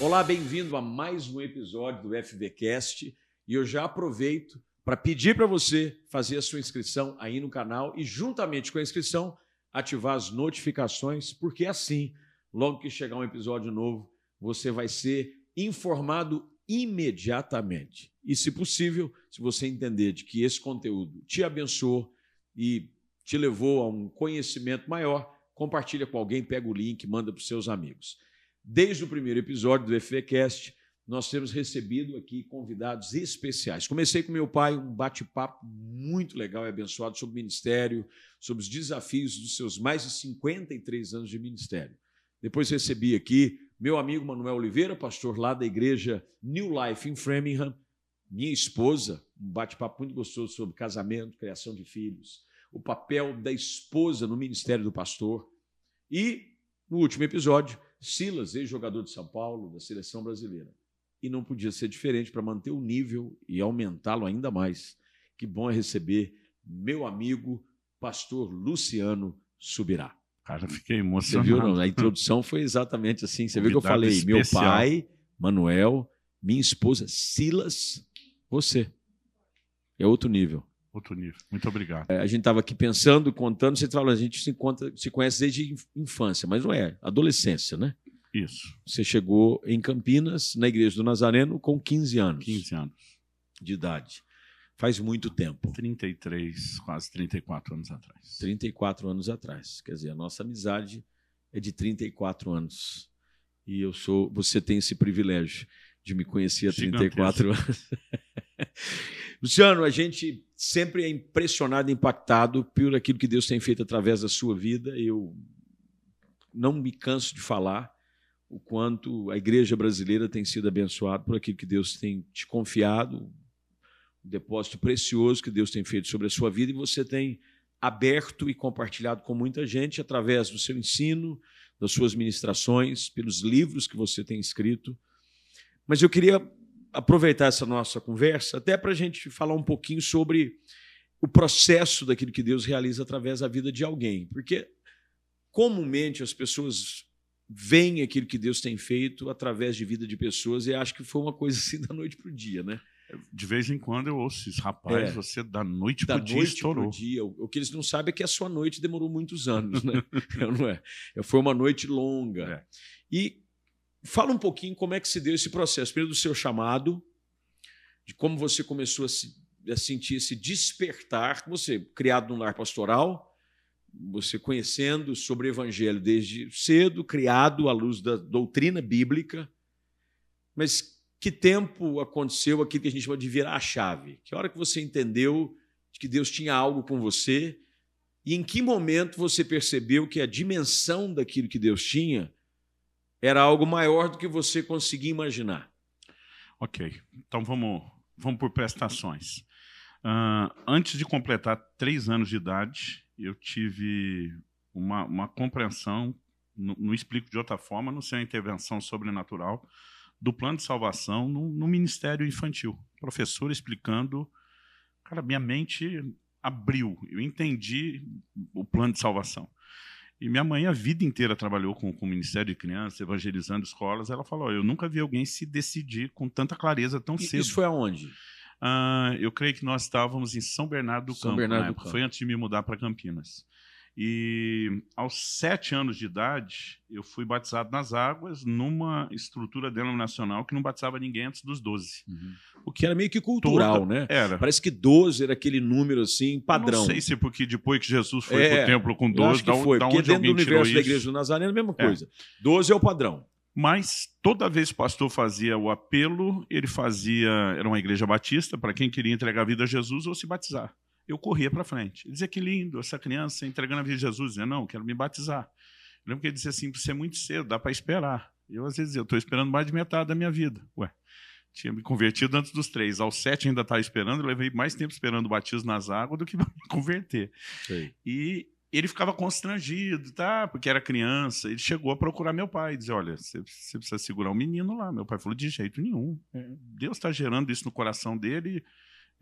Olá, bem-vindo a mais um episódio do FVCast e eu já aproveito para pedir para você fazer a sua inscrição aí no canal e, juntamente com a inscrição, ativar as notificações, porque assim, logo que chegar um episódio novo, você vai ser informado imediatamente. E, se possível, se você entender de que esse conteúdo te abençoou e te levou a um conhecimento maior, compartilha com alguém, pega o link, manda para os seus amigos. Desde o primeiro episódio do FVCast, nós temos recebido aqui convidados especiais. Comecei com meu pai um bate-papo muito legal e abençoado sobre ministério, sobre os desafios dos seus mais de 53 anos de ministério. Depois recebi aqui meu amigo Manuel Oliveira, pastor lá da igreja New Life em Framingham, minha esposa, um bate-papo muito gostoso sobre casamento, criação de filhos, o papel da esposa no ministério do pastor. E, no último episódio, Silas, ex-jogador de São Paulo, da seleção brasileira. E não podia ser diferente para manter o nível e aumentá-lo ainda mais. Que bom é receber meu amigo, pastor Luciano Subirá. Cara, fiquei emocionado. Você viu? A introdução foi exatamente assim. Você viu que eu falei: especial. meu pai, Manuel, minha esposa, Silas, você. É outro nível. Outro nível. Muito obrigado. É, a gente estava aqui pensando, contando, você falou, a gente se, encontra, se conhece desde infância, mas não é, adolescência, né? Isso. Você chegou em Campinas, na Igreja do Nazareno, com 15 anos. 15 anos. De idade. Faz muito tempo. 33, quase 34 anos atrás. 34 anos atrás. Quer dizer, a nossa amizade é de 34 anos. E eu sou. Você tem esse privilégio de me conhecer há 34 anos. Luciano, a gente sempre é impressionado, impactado por aquilo que Deus tem feito através da sua vida. Eu não me canso de falar o quanto a igreja brasileira tem sido abençoada por aquilo que Deus tem te confiado, um depósito precioso que Deus tem feito sobre a sua vida e você tem aberto e compartilhado com muita gente através do seu ensino, das suas ministrações, pelos livros que você tem escrito. Mas eu queria aproveitar essa nossa conversa até para a gente falar um pouquinho sobre o processo daquilo que Deus realiza através da vida de alguém. Porque comumente as pessoas veem aquilo que Deus tem feito através de vida de pessoas e acham que foi uma coisa assim da noite para o dia, né? De vez em quando eu ouço isso, rapaz, é, você da noite para o dia estourou. Pro dia. O, o que eles não sabem é que a sua noite demorou muitos anos, né? não é? Foi uma noite longa. É. E Fala um pouquinho como é que se deu esse processo. Primeiro do seu chamado, de como você começou a, se, a sentir esse despertar, você criado num lar pastoral, você conhecendo sobre o evangelho desde cedo, criado à luz da doutrina bíblica, mas que tempo aconteceu aquilo que a gente chama de virar a chave? Que hora que você entendeu que Deus tinha algo com você e em que momento você percebeu que a dimensão daquilo que Deus tinha era algo maior do que você conseguia imaginar. Ok, então vamos, vamos por prestações. Uh, antes de completar três anos de idade, eu tive uma, uma compreensão, não, explico de outra forma, não sei a intervenção sobrenatural, do plano de salvação no, no Ministério Infantil. Professor explicando, cara, minha mente abriu, eu entendi o plano de salvação. E minha mãe a vida inteira trabalhou com, com o Ministério de Crianças, evangelizando escolas. Ela falou: eu nunca vi alguém se decidir com tanta clareza tão cedo. Isso foi aonde? Uh, eu creio que nós estávamos em São Bernardo do São Campo, Bernardo do Campo. Foi antes de me mudar para Campinas. E aos sete anos de idade, eu fui batizado nas águas numa estrutura denominacional que não batizava ninguém antes dos 12. Uhum. O que era meio que cultural, Toda, né? Era. Parece que 12 era aquele número assim, padrão. não sei se é porque depois que Jesus foi é, para o templo com 12, acho que foi, da, porque dentro do universo da igreja do Nazaré é a mesma é. coisa. É. 12 é o padrão. Mas toda vez que o pastor fazia o apelo, ele fazia. Era uma igreja batista, para quem queria entregar a vida a Jesus ou se batizar eu corria para frente. Ele dizia que lindo, essa criança entregando a vida de Jesus. Eu dizia, não, quero me batizar. Eu lembro que ele disse assim, você é muito cedo, dá para esperar. Eu às vezes eu estou esperando mais de metade da minha vida. Ué, tinha me convertido antes dos três. Aos sete ainda estava esperando, eu levei mais tempo esperando o batismo nas águas do que me converter. Sei. E ele ficava constrangido, tá? Porque era criança. Ele chegou a procurar meu pai, dizer: Olha, você, precisa segurar o um menino lá. Meu pai falou: De jeito nenhum. É, Deus está gerando isso no coração dele.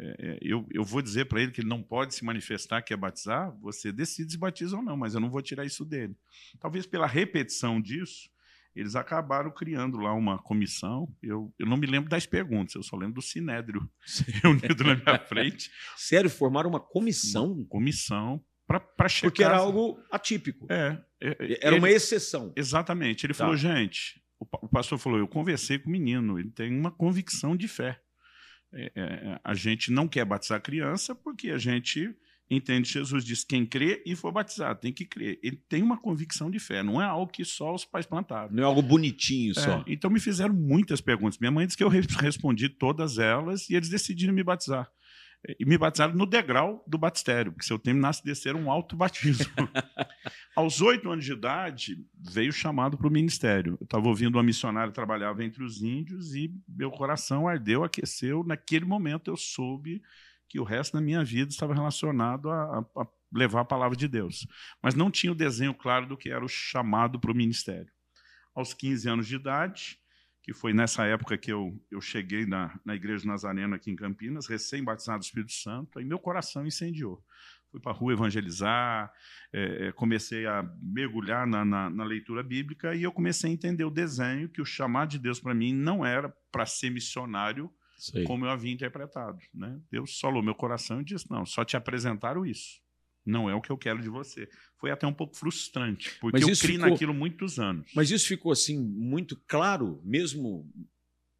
É, eu, eu vou dizer para ele que ele não pode se manifestar, que é batizar, você decide se batiza ou não, mas eu não vou tirar isso dele. Talvez pela repetição disso, eles acabaram criando lá uma comissão. Eu, eu não me lembro das perguntas, eu só lembro do Sinédrio reunido na minha frente. Sério, formaram uma comissão? Uma comissão para checar. Porque era algo atípico. É. é era ele, uma exceção. Exatamente. Ele tá. falou, gente, o, o pastor falou, eu conversei com o menino, ele tem uma convicção de fé. É, é, a gente não quer batizar criança porque a gente entende Jesus diz quem crê e for batizado tem que crer. Ele tem uma convicção de fé não é algo que só os pais plantaram. Não é algo bonitinho é, só. então me fizeram muitas perguntas. Minha mãe disse que eu respondi todas elas e eles decidiram me batizar e me batizaram no degrau do batistério, porque se eu terminasse de descer um alto batismo. Aos oito anos de idade, veio chamado para o ministério. Eu estava ouvindo uma missionária trabalhava entre os índios e meu coração ardeu, aqueceu. Naquele momento eu soube que o resto da minha vida estava relacionado a, a, a levar a palavra de Deus. Mas não tinha o desenho claro do que era o chamado para o ministério. Aos 15 anos de idade, que foi nessa época que eu, eu cheguei na, na Igreja Nazarena aqui em Campinas, recém-batizado do Espírito Santo, aí meu coração incendiou. Fui para a rua evangelizar, é, é, comecei a mergulhar na, na, na, leitura bíblica e eu comecei a entender o desenho que o chamado de Deus para mim não era para ser missionário, como eu havia interpretado. Né? Deus falou meu coração e disse: não, só te apresentaram isso. Não é o que eu quero de você. Foi até um pouco frustrante, porque eu criei ficou... naquilo muitos anos. Mas isso ficou assim muito claro, mesmo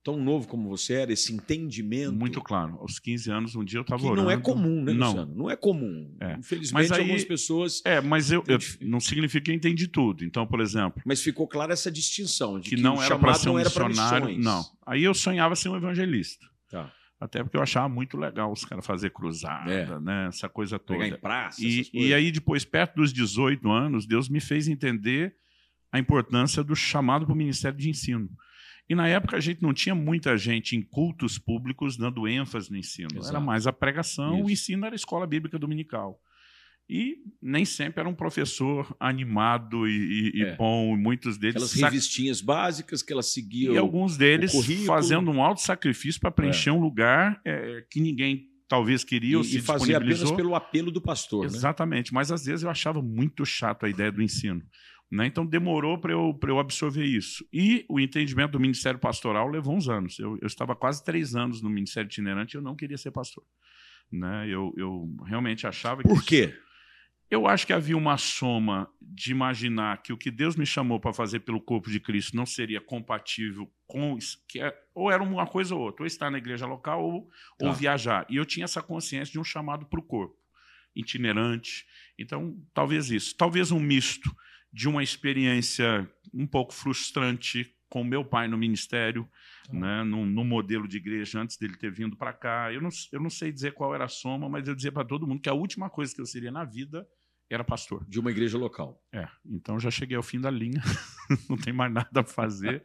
tão novo como você era, esse entendimento. Muito claro. Aos 15 anos, um dia eu estava orando. Não é comum, né, não. Luciano? Não é comum. É. Infelizmente, aí, algumas pessoas. É, mas eu, eu, não significa que eu entendi tudo. Então, por exemplo. Mas ficou clara essa distinção de que, que não era para ser um missionário. Não. Aí eu sonhava ser um evangelista. Tá. Até porque eu achava muito legal os caras fazer cruzada, é. né? Essa coisa toda. Pegar em praça, e, e aí, depois, perto dos 18 anos, Deus me fez entender a importância do chamado para o Ministério de Ensino. E na época a gente não tinha muita gente em cultos públicos dando ênfase no ensino. Exato. Era mais a pregação, Isso. o ensino era a escola bíblica dominical. E nem sempre era um professor animado e, e, é. bom, muitos deles. Aquelas revistinhas básicas que elas seguiam. E alguns deles fazendo um alto sacrifício para preencher é. um lugar é, que ninguém talvez queria ou se e fazia apenas pelo apelo do pastor. Né? Exatamente, né? mas às vezes eu achava muito chato a ideia do ensino. Né? Então demorou para eu, eu absorver isso. E o entendimento do ministério pastoral levou uns anos. Eu, eu estava quase três anos no ministério itinerante e eu não queria ser pastor. Né? Eu, eu realmente achava que. Por quê? Isso... Eu acho que havia uma soma de imaginar que o que Deus me chamou para fazer pelo corpo de Cristo não seria compatível com que é, ou era uma coisa ou outra, ou estar na igreja local ou, tá. ou viajar. E eu tinha essa consciência de um chamado para o corpo, itinerante. Então, talvez isso, talvez um misto de uma experiência um pouco frustrante com meu pai no ministério, tá. né, no, no, modelo de igreja antes dele ter vindo para cá. Eu não, eu não sei dizer qual era a soma, mas eu dizia para todo mundo que a última coisa que eu seria na vida era pastor. De uma igreja local. É, então já cheguei ao fim da linha, não tem mais nada a fazer.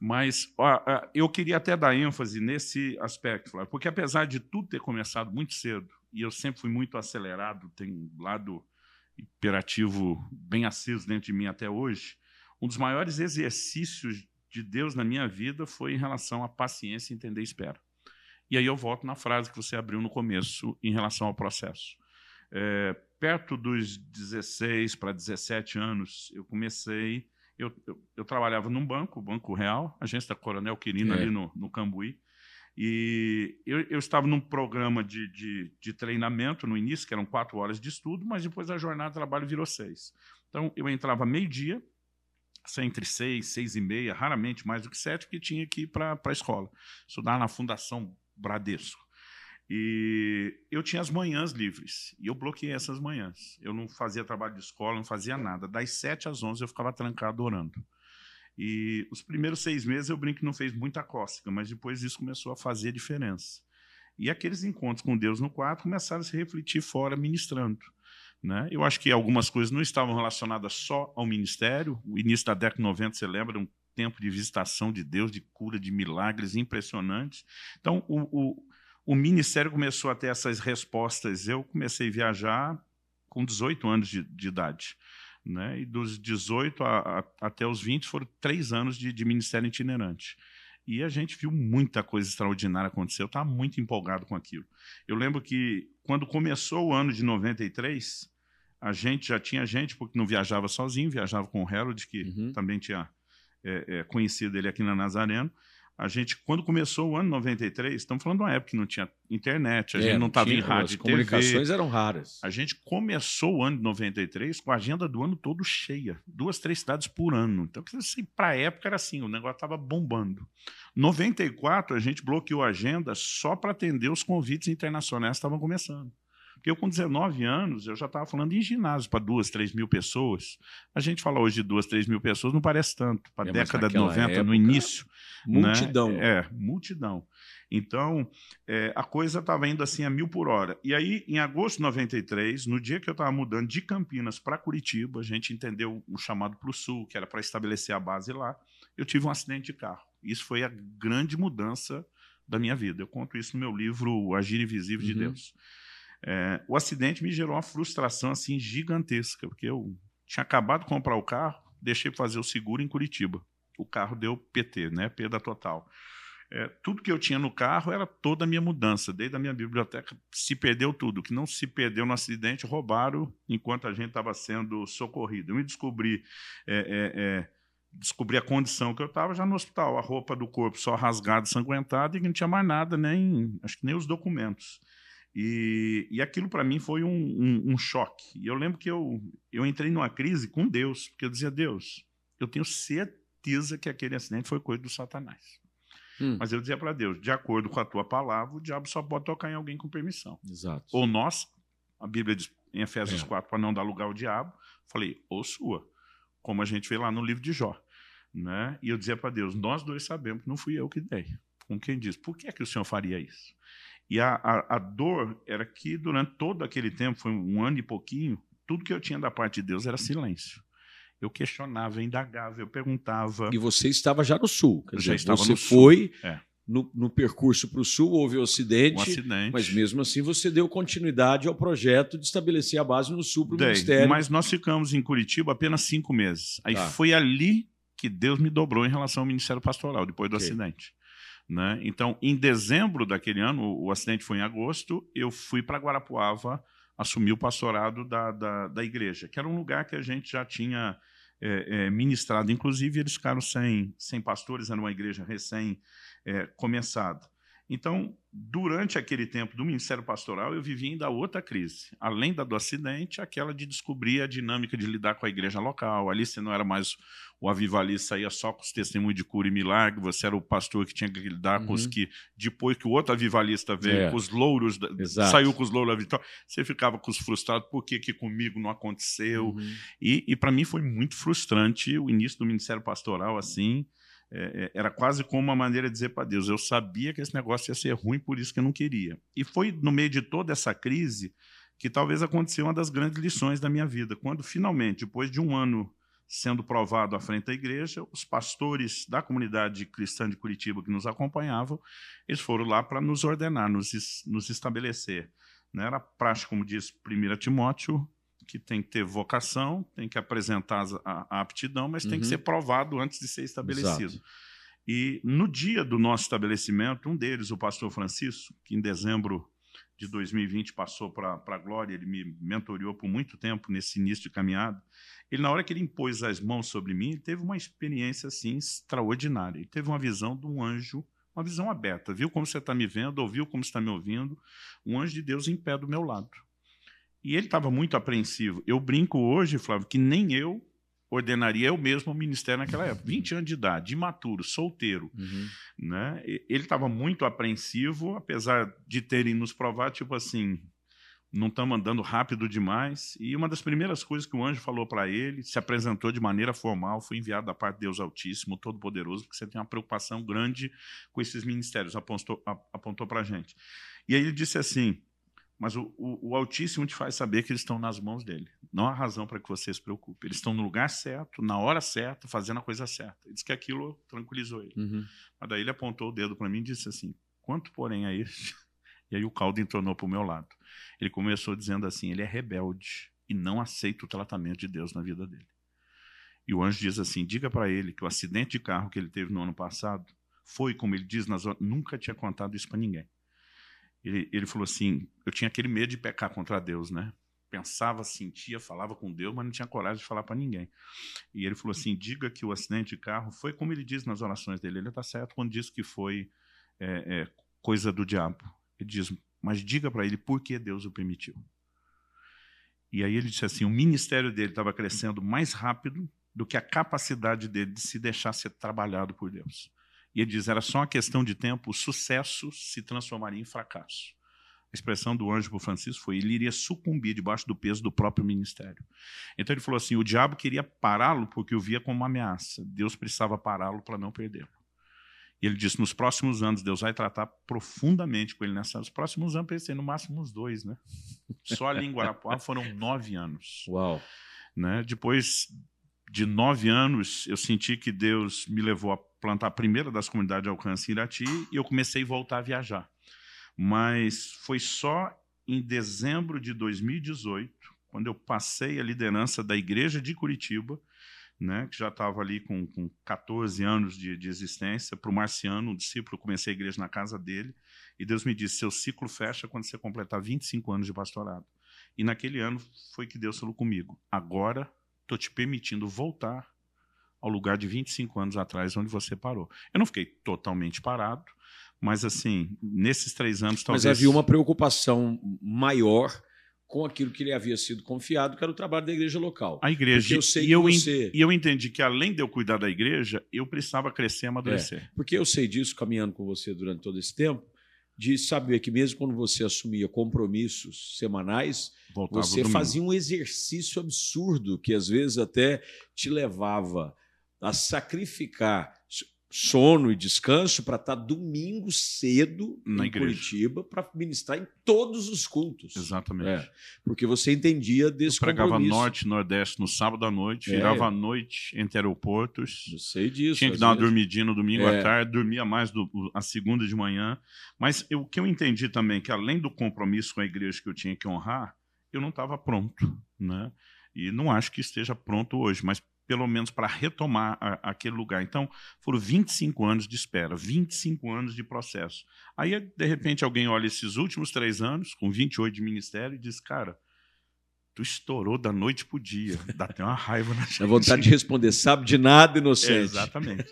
Mas ó, eu queria até dar ênfase nesse aspecto, Flávio, porque apesar de tudo ter começado muito cedo, e eu sempre fui muito acelerado, tem um lado imperativo bem aceso dentro de mim até hoje, um dos maiores exercícios de Deus na minha vida foi em relação à paciência, entender e espera. E aí eu volto na frase que você abriu no começo em relação ao processo. É, perto dos 16 para 17 anos, eu comecei. Eu, eu, eu, trabalhava num banco, Banco Real, agência da Coronel Quirino, é. ali no, no Cambuí. E eu, eu estava num programa de, de, de, treinamento no início, que eram quatro horas de estudo, mas depois a jornada de trabalho virou seis. Então, eu entrava meio-dia, entre seis, seis e meia, raramente mais do que sete, porque tinha que ir para a escola, estudar na Fundação Bradesco. E eu tinha as manhãs livres, e eu bloqueei essas manhãs. Eu não fazia trabalho de escola, não fazia nada. Das sete às onze eu ficava trancado orando. E os primeiros seis meses eu brinco que não fez muita cócega, mas depois isso começou a fazer diferença. E aqueles encontros com Deus no quarto começaram a se refletir fora, ministrando. Né? Eu acho que algumas coisas não estavam relacionadas só ao ministério. O início da década de 90, você lembra, um tempo de visitação de Deus, de cura, de milagres impressionantes. Então, o, o o ministério começou a ter essas respostas. Eu comecei a viajar com 18 anos de, de idade. Né? E dos 18 a, a, até os 20 foram três anos de, de, ministério itinerante. E a gente viu muita coisa extraordinária acontecer. Eu estava muito empolgado com aquilo. Eu lembro que quando começou o ano de 93, a gente já tinha gente, porque não viajava sozinho, viajava com o Harold, que uhum. também tinha é, é, conhecido ele aqui na Nazareno. A gente, quando começou o ano 93, estamos falando de uma época que não tinha internet, a é, gente não estava em rádio As comunicações eram raras. A gente começou o ano de 93 com a agenda do ano todo cheia. Duas, três cidades por ano. Então, assim, para a época era assim, o negócio estava bombando. 94, a gente bloqueou a agenda só para atender os convites internacionais que estavam começando. Porque eu, com 19 anos, eu já estava falando em ginásio para duas, três mil pessoas. A gente fala hoje de duas, três mil pessoas, não parece tanto. Para a é, década de 90, época, no início. Multidão. Né? É, multidão. Então, é, a coisa estava indo assim a mil por hora. E aí, em agosto de 93, no dia que eu estava mudando de Campinas para Curitiba, a gente entendeu um chamado para o sul, que era para estabelecer a base lá. Eu tive um acidente de carro. Isso foi a grande mudança da minha vida. Eu conto isso no meu livro Agir Invisível uhum. de Deus. É, o acidente me gerou uma frustração assim gigantesca, porque eu tinha acabado de comprar o carro, deixei fazer o seguro em Curitiba. O carro deu PT, né? Perda total. É, tudo que eu tinha no carro era toda a minha mudança, desde a minha biblioteca se perdeu tudo. O que não se perdeu no acidente, roubaram enquanto a gente estava sendo socorrido. Eu me descobri, é, é, é, descobri a condição que eu estava já no hospital, a roupa do corpo só rasgada, sanguentada, e que não tinha mais nada, nem acho que nem os documentos. E, e aquilo para mim foi um, um, um, choque. E eu lembro que eu, eu entrei numa crise com Deus, porque eu dizia: Deus, eu tenho certeza que aquele acidente foi coisa do Satanás. Hum. Mas eu dizia para Deus: de acordo com a tua palavra, o diabo só pode tocar em alguém com permissão. Exato. Ou nós, a Bíblia diz em Efésios é. 4, para não dar lugar ao diabo, falei: ou sua, como a gente vê lá no livro de Jó. Né? E eu dizia para Deus: nós dois sabemos que não fui eu que dei. Com quem diz: por que, é que o Senhor faria isso? E a, a, a, dor era que durante todo aquele tempo, foi um ano e pouquinho, tudo que eu tinha da parte de Deus era silêncio. Eu questionava, eu indagava, eu perguntava. E você estava já no sul, quer dizer, você foi é. no, no, percurso para o sul, houve o um acidente, um acidente, mas mesmo assim você deu continuidade ao projeto de estabelecer a base no sul para o Ministério. Mas nós ficamos em Curitiba apenas cinco meses. Aí tá. foi ali que Deus me dobrou em relação ao Ministério Pastoral, depois do okay. acidente. Né? Então, em dezembro daquele ano, o, acidente foi em agosto, eu fui para Guarapuava assumir o pastorado da, da, da, igreja, que era um lugar que a gente já tinha é, é, ministrado. Inclusive, eles ficaram sem, sem pastores, era uma igreja recém-começada. Então, durante aquele tempo do Ministério Pastoral, eu vivi ainda outra crise. Além da do acidente, aquela de descobrir a dinâmica de lidar com a igreja local. Ali você não era mais o avivalista, saía só com os testemunhos de cura e milagre, você era o pastor que tinha que lidar uhum. com os uhum. que, depois que o outro avivalista veio, é. com os louros, saiu com os louros da vitória, você ficava com os frustrados, por que, que comigo não aconteceu? Uhum. E, e para mim foi muito frustrante o início do Ministério Pastoral assim. É, é, era quase como uma maneira de dizer para Deus: eu sabia que esse negócio ia ser ruim, por isso que eu não queria. E foi no meio de toda essa crise que talvez aconteceu uma das grandes lições da minha vida, quando finalmente, depois de um ano sendo provado à frente da igreja, os pastores da comunidade cristã de Curitiba que nos acompanhavam, eles foram lá para nos ordenar, nos, nos estabelecer. Não era prática, como diz 1 Timóteo, que tem que ter vocação, tem que apresentar a, a aptidão, mas uhum. tem que uhum. ser provado antes de ser estabelecido. Exato. E no dia do nosso estabelecimento, um deles, o pastor Francisco, que em dezembro de 2020 passou para a Glória, ele me mentoriou por muito tempo nesse início de caminhada. Ele, na hora que ele impôs as mãos sobre mim, ele teve uma experiência assim extraordinária. Ele teve uma visão de um anjo, uma visão aberta. Viu como você está me vendo, ouviu como está me ouvindo. Um anjo de Deus em pé do meu lado. E ele estava muito apreensivo. Eu brinco hoje, Flávio, que nem eu ordenaria eu mesmo o ministério naquela época. 20 anos de idade, imaturo, solteiro. Uhum. Né? Ele estava muito apreensivo, apesar de terem nos provado, tipo assim, não estamos andando rápido demais. E uma das primeiras coisas que o anjo falou para ele, se apresentou de maneira formal, foi enviado da parte de Deus Altíssimo, Todo-Poderoso, porque você tem uma preocupação grande com esses ministérios, apontou, apontou para a gente. E aí ele disse assim, mas o, o, o, Altíssimo te faz saber que eles estão nas mãos dele. Não há razão para que você se preocupe. Eles estão no lugar certo, na hora certa, fazendo a coisa certa. Ele disse que aquilo tranquilizou ele. Uhum. Mas daí ele apontou o dedo para mim e disse assim: Quanto, porém, a este? E aí o caldo entornou para o meu lado. Ele começou dizendo assim: Ele é rebelde e não aceita o tratamento de Deus na vida dele. E o anjo diz assim: Diga para ele que o acidente de carro que ele teve no ano passado foi, como ele diz, nas... nunca tinha contado isso para ninguém ele, ele falou assim: eu tinha aquele medo de pecar contra Deus, né? pensava, sentia, falava com Deus, mas não tinha coragem de falar para ninguém. E ele falou assim: diga que o acidente de carro foi como ele diz nas orações dele. Ele está certo quando diz que foi é, é, coisa do diabo. Ele diz, mas diga para ele por que Deus o permitiu. E aí ele disse assim: o ministério dele estava crescendo mais rápido do que a capacidade dele de se deixar ser trabalhado por Deus. E ele diz: era só uma questão de tempo, o sucesso se transformaria em fracasso. A expressão do anjo para Francisco foi: ele iria sucumbir debaixo do peso do próprio ministério. Então ele falou assim: o diabo queria pará-lo porque o via como uma ameaça. Deus precisava pará-lo para não perdê-lo. E ele disse: nos próximos anos, Deus vai tratar profundamente com ele nessa. Nos próximos anos, pensei, no máximo uns dois, né? Só ali em Guarapuá foram nove anos. Uau! Né? Depois de nove anos, eu senti que Deus me levou a plantar a primeira das comunidades de alcance em Irati e eu comecei a voltar a viajar mas foi só em dezembro de 2018, quando eu passei a liderança da igreja de Curitiba, né, que já estava ali com, com 14 anos de, de existência, para o Marciano, um discípulo, comecei a igreja na casa dele, e Deus me disse, seu ciclo fecha quando você completar 25 anos de pastorado. E naquele ano foi que Deus falou comigo, agora estou te permitindo voltar ao lugar de 25 anos atrás, onde você parou. Eu não fiquei totalmente parado, mas, assim, nesses três anos, talvez. Mas havia uma preocupação maior com aquilo que lhe havia sido confiado, que era o trabalho da igreja local. A igreja. Eu sei e, eu você... e eu entendi que, além de eu cuidar da igreja, eu precisava crescer e amadurecer. É, porque eu sei disso, caminhando com você durante todo esse tempo, de saber que mesmo quando você assumia compromissos semanais, Voltava você fazia um exercício absurdo que às vezes até te levava a sacrificar sono e descanso para estar tá domingo cedo Na em igreja. Curitiba para ministrar em todos os cultos. Exatamente. É, porque você entendia desse Eu pregava compromisso. norte, nordeste no sábado à noite, é. virava à noite entre aeroportos. Eu sei disso. Tinha que dar uma dormidinha no domingo é. à tarde, dormia mais do, a segunda de manhã. Mas eu, o que eu entendi também que além do compromisso com a igreja que eu tinha que honrar, eu não estava pronto, né? E não acho que esteja pronto hoje, mas pelo menos para retomar a, aquele lugar. Então, foram 25 anos de espera, 25 anos de processo. Aí, de repente, alguém olha esses últimos três anos, com 28 de ministério, e diz, cara, tu estourou da noite para o dia. Dá até uma raiva na gente. A vontade de responder, sabe de nada, inocente. É, exatamente.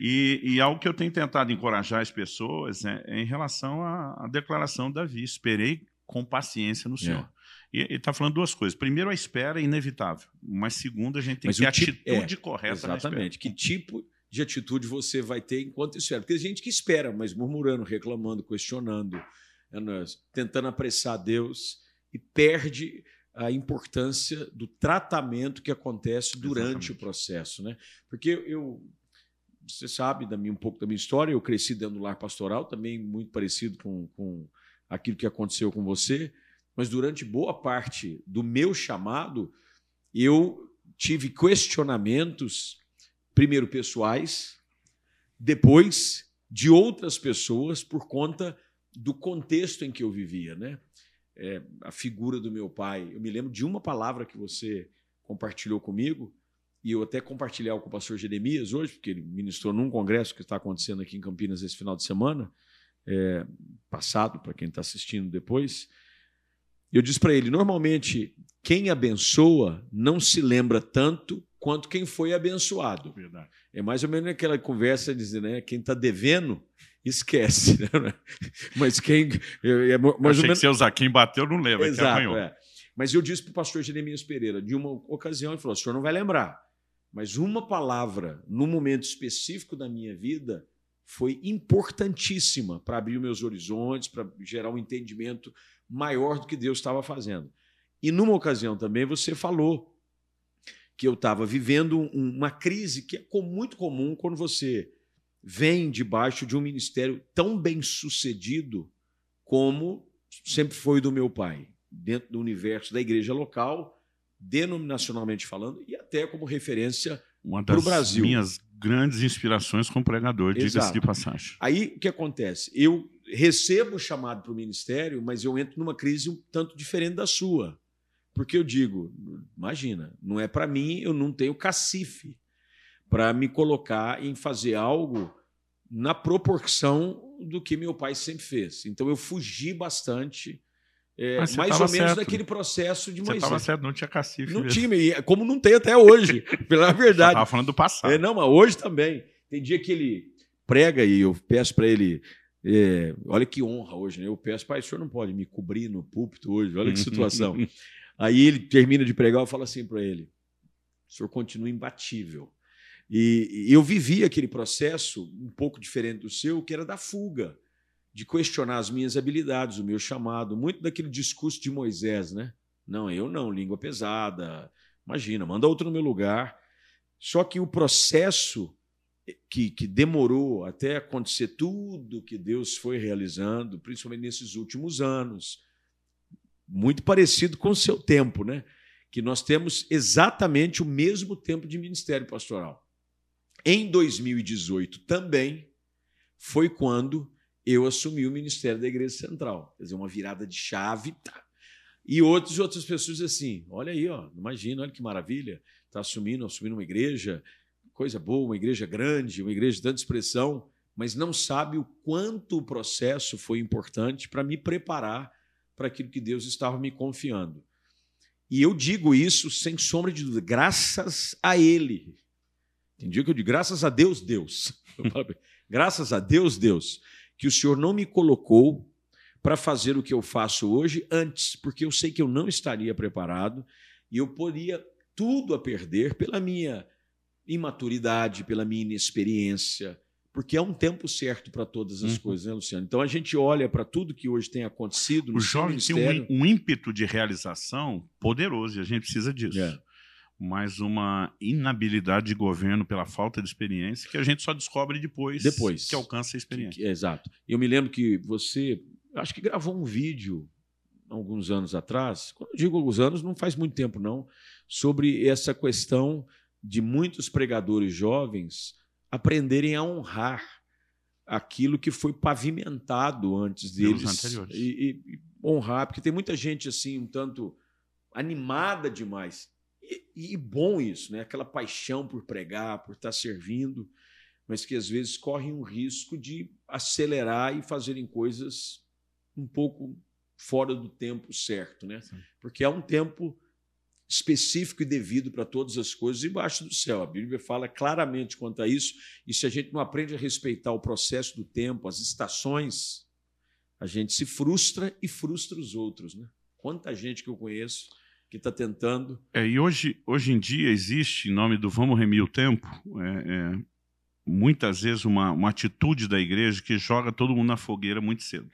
E, e, algo que eu tenho tentado encorajar as pessoas é, é em relação à, à declaração de Davi. Esperei com paciência no Senhor. É. E ele está falando duas coisas. Primeiro, a espera é inevitável. Mas, segundo, a gente tem mas que ter a atitude é, correta Exatamente. Que tipo de atitude você vai ter enquanto espera? Porque tem gente que espera, mas murmurando, reclamando, questionando, né, tentando apressar Deus e perde a importância do tratamento que acontece durante Exatamente. o processo. Né? Porque eu, você sabe da minha, um pouco da minha história, eu cresci dentro do lar pastoral, também muito parecido com, com aquilo que aconteceu com você mas durante boa parte do meu chamado, eu tive questionamentos, primeiro pessoais, depois de outras pessoas, por conta do contexto em que eu vivia. Né? É, a figura do meu pai. Eu me lembro de uma palavra que você compartilhou comigo, e eu até compartilhar com o pastor Jeremias hoje, porque ele ministrou num congresso que está acontecendo aqui em Campinas esse final de semana, é, passado, para quem está assistindo depois. Eu disse para ele: normalmente, quem abençoa não se lembra tanto quanto quem foi abençoado. Verdade. É mais ou menos aquela conversa dizendo, né? Quem está devendo, esquece. Né? Mas quem. É, é mais eu achei menos... que usar quem bateu, não lembra. Exato, é. Mas eu disse para o pastor Jeremias Pereira, de uma ocasião, ele falou: o senhor não vai lembrar, mas uma palavra, num momento específico da minha vida, foi importantíssima para abrir meus horizontes, para gerar um entendimento maior do que Deus estava fazendo. E numa ocasião também você falou que eu estava vivendo uma crise que é muito comum quando você vem debaixo de um ministério tão bem sucedido como sempre foi do meu pai, dentro do universo da igreja local, denominacionalmente falando, e até como referência para o Brasil. minhas grandes inspirações como pregador, diga-se de passagem. Aí o que acontece? Eu recebo o chamado para o ministério, mas eu entro numa crise um tanto diferente da sua. Porque eu digo, imagina, não é para mim, eu não tenho cacife para me colocar em fazer algo na proporção do que meu pai sempre fez. Então eu fugi bastante É, você mais ou menos certo. naquele processo de Você Moisés. estava certo, não tinha cacife. Não mesmo. tinha, e como não tem até hoje, pela verdade. Estava falando do passado. É, não, mas hoje também. Tem dia que ele prega e eu peço para ele. É, olha que honra hoje, né? Eu peço, pai, o senhor não pode me cobrir no púlpito hoje, olha que situação. Aí ele termina de pregar, eu falo assim para ele: o senhor continua imbatível. E, e eu vivi aquele processo um pouco diferente do seu, que era da fuga, de questionar as minhas habilidades, o meu chamado, muito daquele discurso de Moisés, né? Não, eu não, língua pesada. Imagina, manda outro no meu lugar. Só que o processo que, que demorou até acontecer tudo que Deus foi realizando, principalmente nesses últimos anos, muito parecido com o seu tempo, né? Que nós temos exatamente o mesmo tempo de ministério pastoral. Em 2018 também foi quando eu assumi o ministério da Igreja Central. Quer dizer, uma virada de chave. Tá. E outros, outras pessoas assim, olha aí, ó, imagina, olha que maravilha, está assumindo, assumindo uma igreja, coisa boa, uma igreja grande, uma igreja de tanta expressão, mas não sabe o quanto o processo foi importante para me preparar para aquilo que Deus estava me confiando. E eu digo isso sem sombra de dúvida, graças a Ele. Tem dia que eu digo, graças a Deus, Deus. graças a Deus, Deus, que o Senhor não me colocou para fazer o que eu faço hoje antes, porque eu sei que eu não estaria preparado e eu poderia tudo a perder pela minha imaturidade, pela minha inexperiência, porque é um tempo certo para todas as Uhum. coisas, né, Luciano? Então a gente olha para tudo que hoje tem acontecido no O jovem tem um, um ímpeto de realização poderoso e a gente precisa disso. É. Mas uma inabilidade de governo pela falta de experiência que a gente só descobre depois, Depois. que alcança a experiência. exato. Eu me lembro que você, acho que gravou um vídeo alguns anos atrás, quando eu digo alguns anos, não faz muito tempo não, sobre essa questão de muitos pregadores jovens aprenderem a honrar aquilo que foi pavimentado antes deles anteriores. e, e- e honrar, porque tem muita gente assim um tanto animada demais e, e bom isso, né? Aquela paixão por pregar, por estar servindo, mas que às vezes correm um risco de acelerar e fazerem coisas um pouco fora do tempo certo, né? Sim. Porque há um tempo específico e devido para todas as coisas embaixo do céu. A Bíblia fala claramente quanto a isso, e se a gente não aprende a respeitar o processo do tempo, as estações, a gente se frustra e frustra os outros, né? Quanta gente que eu conheço que está tentando É, e hoje, hoje em dia existe, em nome do vamos remir o tempo, é, é, muitas vezes uma, uma atitude da igreja que joga todo mundo na fogueira muito cedo.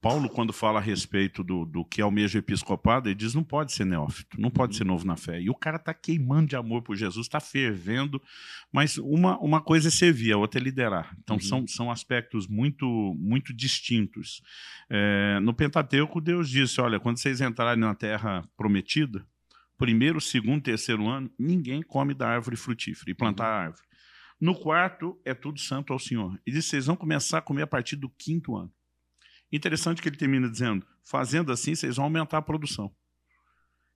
Paulo, quando fala a respeito do, do que almeja o episcopado, ele diz não pode ser neófito, não pode Uhum. ser novo na fé. E o cara está queimando de amor por Jesus, está fervendo, mas uma, uma coisa é servir, a outra é liderar. Então Uhum. são, são aspectos muito, muito distintos. É, no Pentateuco, Deus disse, olha, quando vocês entrarem na terra prometida, primeiro, segundo, terceiro ano, ninguém come da árvore frutífera e plantar a árvore. No quarto, é tudo santo ao Senhor. E diz, vocês vão começar a comer a partir do quinto ano. Interessante que ele termina dizendo, fazendo assim, vocês vão aumentar a produção.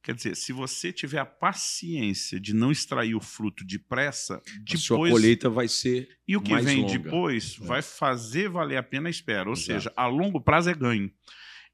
Quer dizer, se você tiver a paciência de não extrair o fruto depressa, a sua depois colheita vai ser e o que vem longa. depois É. vai fazer valer a pena a espera. Ou Exato. seja, a longo prazo é ganho.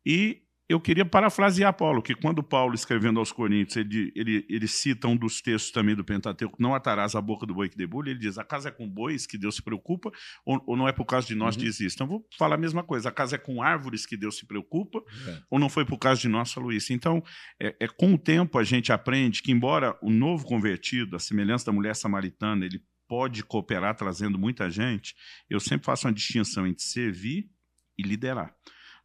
E eu queria parafrasear Paulo, que quando Paulo, escrevendo aos Coríntios, ele, ele, ele cita um dos textos também do Pentateuco, não atarás a boca do boi que debulha, ele diz, a casa é com bois que Deus se preocupa, ou, ou não é por causa de nós Uhum. diz isso. Então, vou falar a mesma coisa, a casa é com árvores que Deus se preocupa, É. ou não foi por causa de nós, falou isso. Então, é, é com o tempo a gente aprende que, embora o novo convertido, a semelhança da mulher samaritana, ele pode cooperar trazendo muita gente, eu sempre faço uma distinção entre servir e liderar.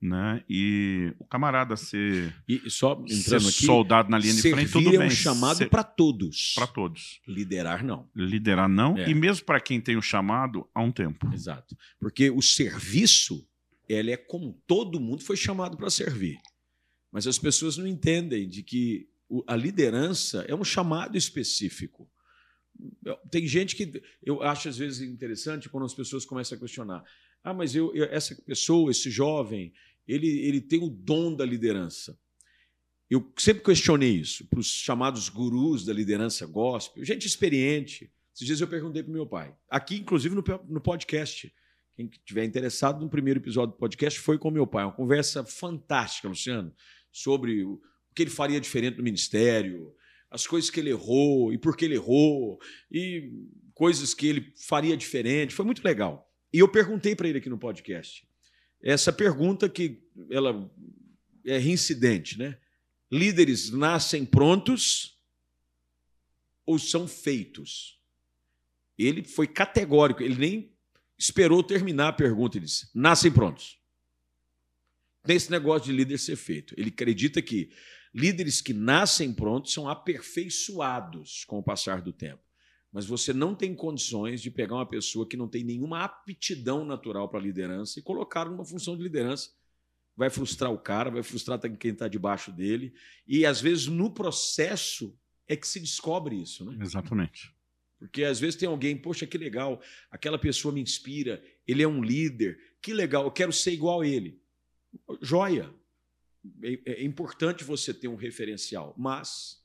Né? E o camarada ser, E só ser entrando aqui, soldado na linha de frente, tudo é bem. um chamado Ser- para todos. pra todos. Liderar não. Liderar não, É. e mesmo para quem tem o chamado, há um tempo. Exato. Porque o serviço, ele é como todo mundo foi chamado para servir. Mas as pessoas não entendem de que a liderança é um chamado específico. Tem gente que eu acho às vezes interessante quando as pessoas começam a questionar. Ah, mas eu, eu- essa pessoa, esse jovem, ele, ele tem o dom da liderança. Eu sempre questionei isso para os chamados gurus da liderança gospel, gente experiente. Esses dias eu perguntei para meu pai, aqui inclusive no, no podcast, quem estiver interessado, no primeiro episódio do podcast foi com meu pai. Uma conversa fantástica, Luciano, sobre o que ele faria diferente no ministério, as coisas que ele errou e por que ele errou, e coisas que ele faria diferente. Foi muito legal. E eu perguntei para ele aqui no podcast. Essa pergunta que ela é reincidente, né? Líderes nascem prontos ou são feitos? Ele foi categórico, ele nem esperou terminar a pergunta, ele disse: nascem prontos. Tem esse negócio de líder ser feito. Ele acredita que líderes que nascem prontos são aperfeiçoados com o passar do tempo. Mas você não tem condições de pegar uma pessoa que não tem nenhuma aptidão natural para liderança e colocar numa função de liderança. Vai frustrar o cara, vai frustrar quem está debaixo dele. E às vezes no processo é que se descobre isso. Né? Exatamente. Porque às vezes tem alguém, poxa, que legal, aquela pessoa me inspira, ele é um líder, que legal, eu quero ser igual a ele. Joia. É, é importante você ter um referencial, mas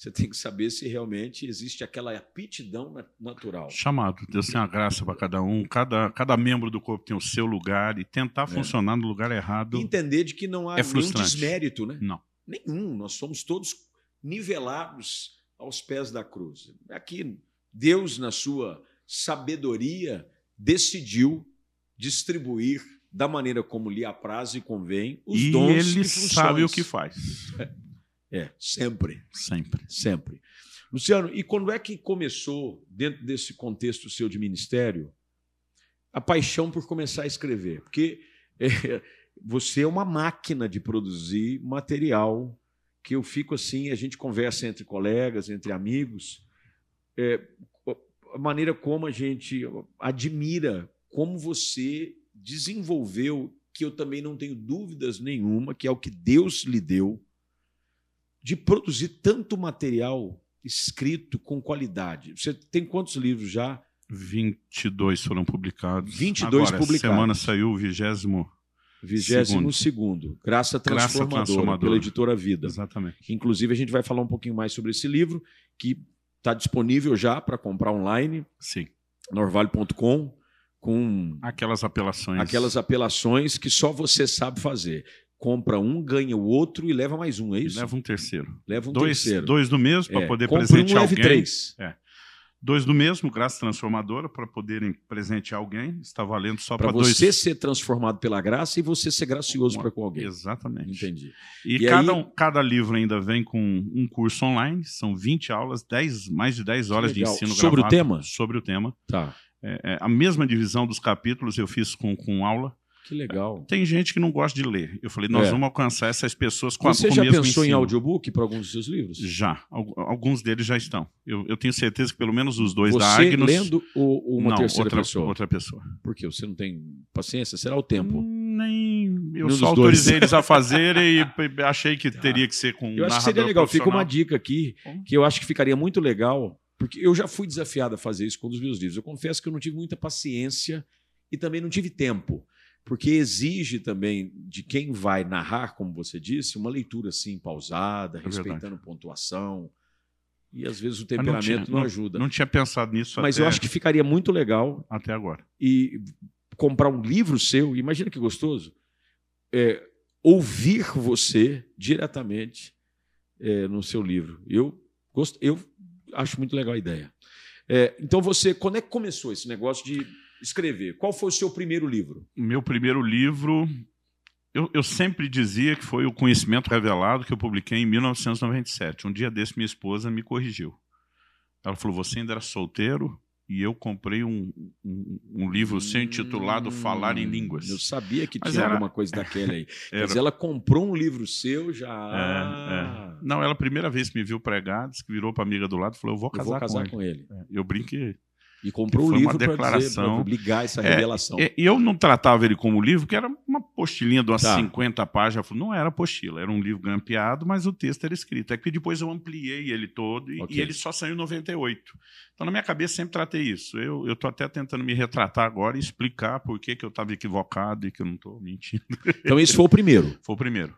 você tem que saber se realmente existe aquela aptidão natural. Chamado. Deus tem uma graça para cada um. Cada, cada membro do corpo tem o seu lugar e tentar é. funcionar no lugar errado. Entender de que não há é nenhum desmérito, né? Não. Nenhum. Nós somos todos nivelados aos pés da cruz. Aqui, Deus, na sua sabedoria, decidiu distribuir da maneira como lhe apraz e convém os e dons ele sabe o que faz. É, sempre. Sempre. Sempre. Luciano, e quando é que começou, dentro desse contexto seu de ministério, a paixão por começar a escrever? Porque é, você é uma máquina de produzir material que eu fico assim, a gente conversa entre colegas, entre amigos, é, a maneira como a gente admira como você desenvolveu, que eu também não tenho dúvidas nenhuma, que é o que Deus lhe deu, de produzir tanto material escrito com qualidade. Você tem quantos livros já? 22 foram publicados. 22 Agora, publicados. semana saiu o vigésimo. Vigésimo segundo. Graça Transformadora, Graça Transformadora, pela editora Vida. Exatamente. Inclusive, a gente vai falar um pouquinho mais sobre esse livro, que está disponível já para comprar online. Sim. Norvale.com, com aquelas apelações. Aquelas apelações que só você sabe fazer compra um, ganha o outro e leva mais um, é isso? Leva um terceiro. Leva um dois, terceiro. Dois do mesmo para É, poder compra presentear um, alguém. três. É. Dois do mesmo, graça transformadora, para poderem presentear alguém. Está valendo só Para para dois. você ser transformado pela graça e você ser gracioso para com alguém. Exatamente. Entendi. E, E cada, aí- um- cada livro ainda vem com um curso online, são 20 aulas, 10, mais de 10 horas de ensino Sobre o gravado tema? Sobre o tema. Tá. É, é, a mesma divisão dos capítulos eu fiz com, com aula. Que legal. Tem gente que não gosta de ler. Eu falei, nós É. vamos alcançar essas pessoas com, a- Você com já pensou em ensino. audiobook para alguns dos seus livros? Já. Al- Alguns deles já estão. Eu, eu tenho certeza que pelo menos os dois da Você Agnos... lendo ou ou uma não, terceira outra, pessoa? outra pessoa. Por quê? Você não tem paciência? Será o tempo? Nem. Eu Nenhum só autorizei dois. eles a fazerem e achei que teria que ser com um Eu acho que seria legal. Fica uma dica aqui que eu acho que ficaria muito legal, porque eu já fui desafiado a fazer isso com um dos meus livros. Eu confesso que eu não tive muita paciência e também não tive tempo, porque exige também de quem vai narrar, como você disse, uma leitura assim pausada, É verdade. respeitando pontuação. E às vezes o Mas não temperamento tinha- não, ajuda. Não tinha pensado nisso Mas até, eu acho que ficaria muito legal até agora. e comprar um livro seu, imagina que gostoso, é, ouvir você diretamente é, no seu livro. Eu, gosto, eu acho muito legal a ideia. É, então você, quando é que começou esse negócio de escrever? Qual foi o seu primeiro livro? Meu primeiro livro, eu, eu sempre dizia que foi o Conhecimento Revelado que eu publiquei em 1997. Um dia desse, minha esposa me corrigiu. Ela falou: Você ainda era solteiro? E eu comprei um, um, um livro seu intitulado Falar em Línguas. Hum, Eu sabia que Mas tinha era- alguma coisa daquele aí. Era- Mas ela comprou um livro seu já. É, é. Não, ela a primeira vez que me viu pregar, disse que virou para amiga do lado e falou: Eu vou Eu casar, vou casar com ele. com ele. É, Eu brinquei. E comprou o Foi livro para ligar essa É, revelação. É, E eu não tratava ele como livro, que era uma apostilinha de umas Tá. 50 páginas. Não era apostila, era um livro grampeado, mas o texto era escrito. É que depois eu ampliei ele todo e, Ok. e ele só saiu em 98. Então, na minha cabeça, sempre tratei isso. Eu estou até tentando me retratar agora e explicar por que, que eu estava equivocado e que eu não estou mentindo. Então esse foi o primeiro. Foi o primeiro.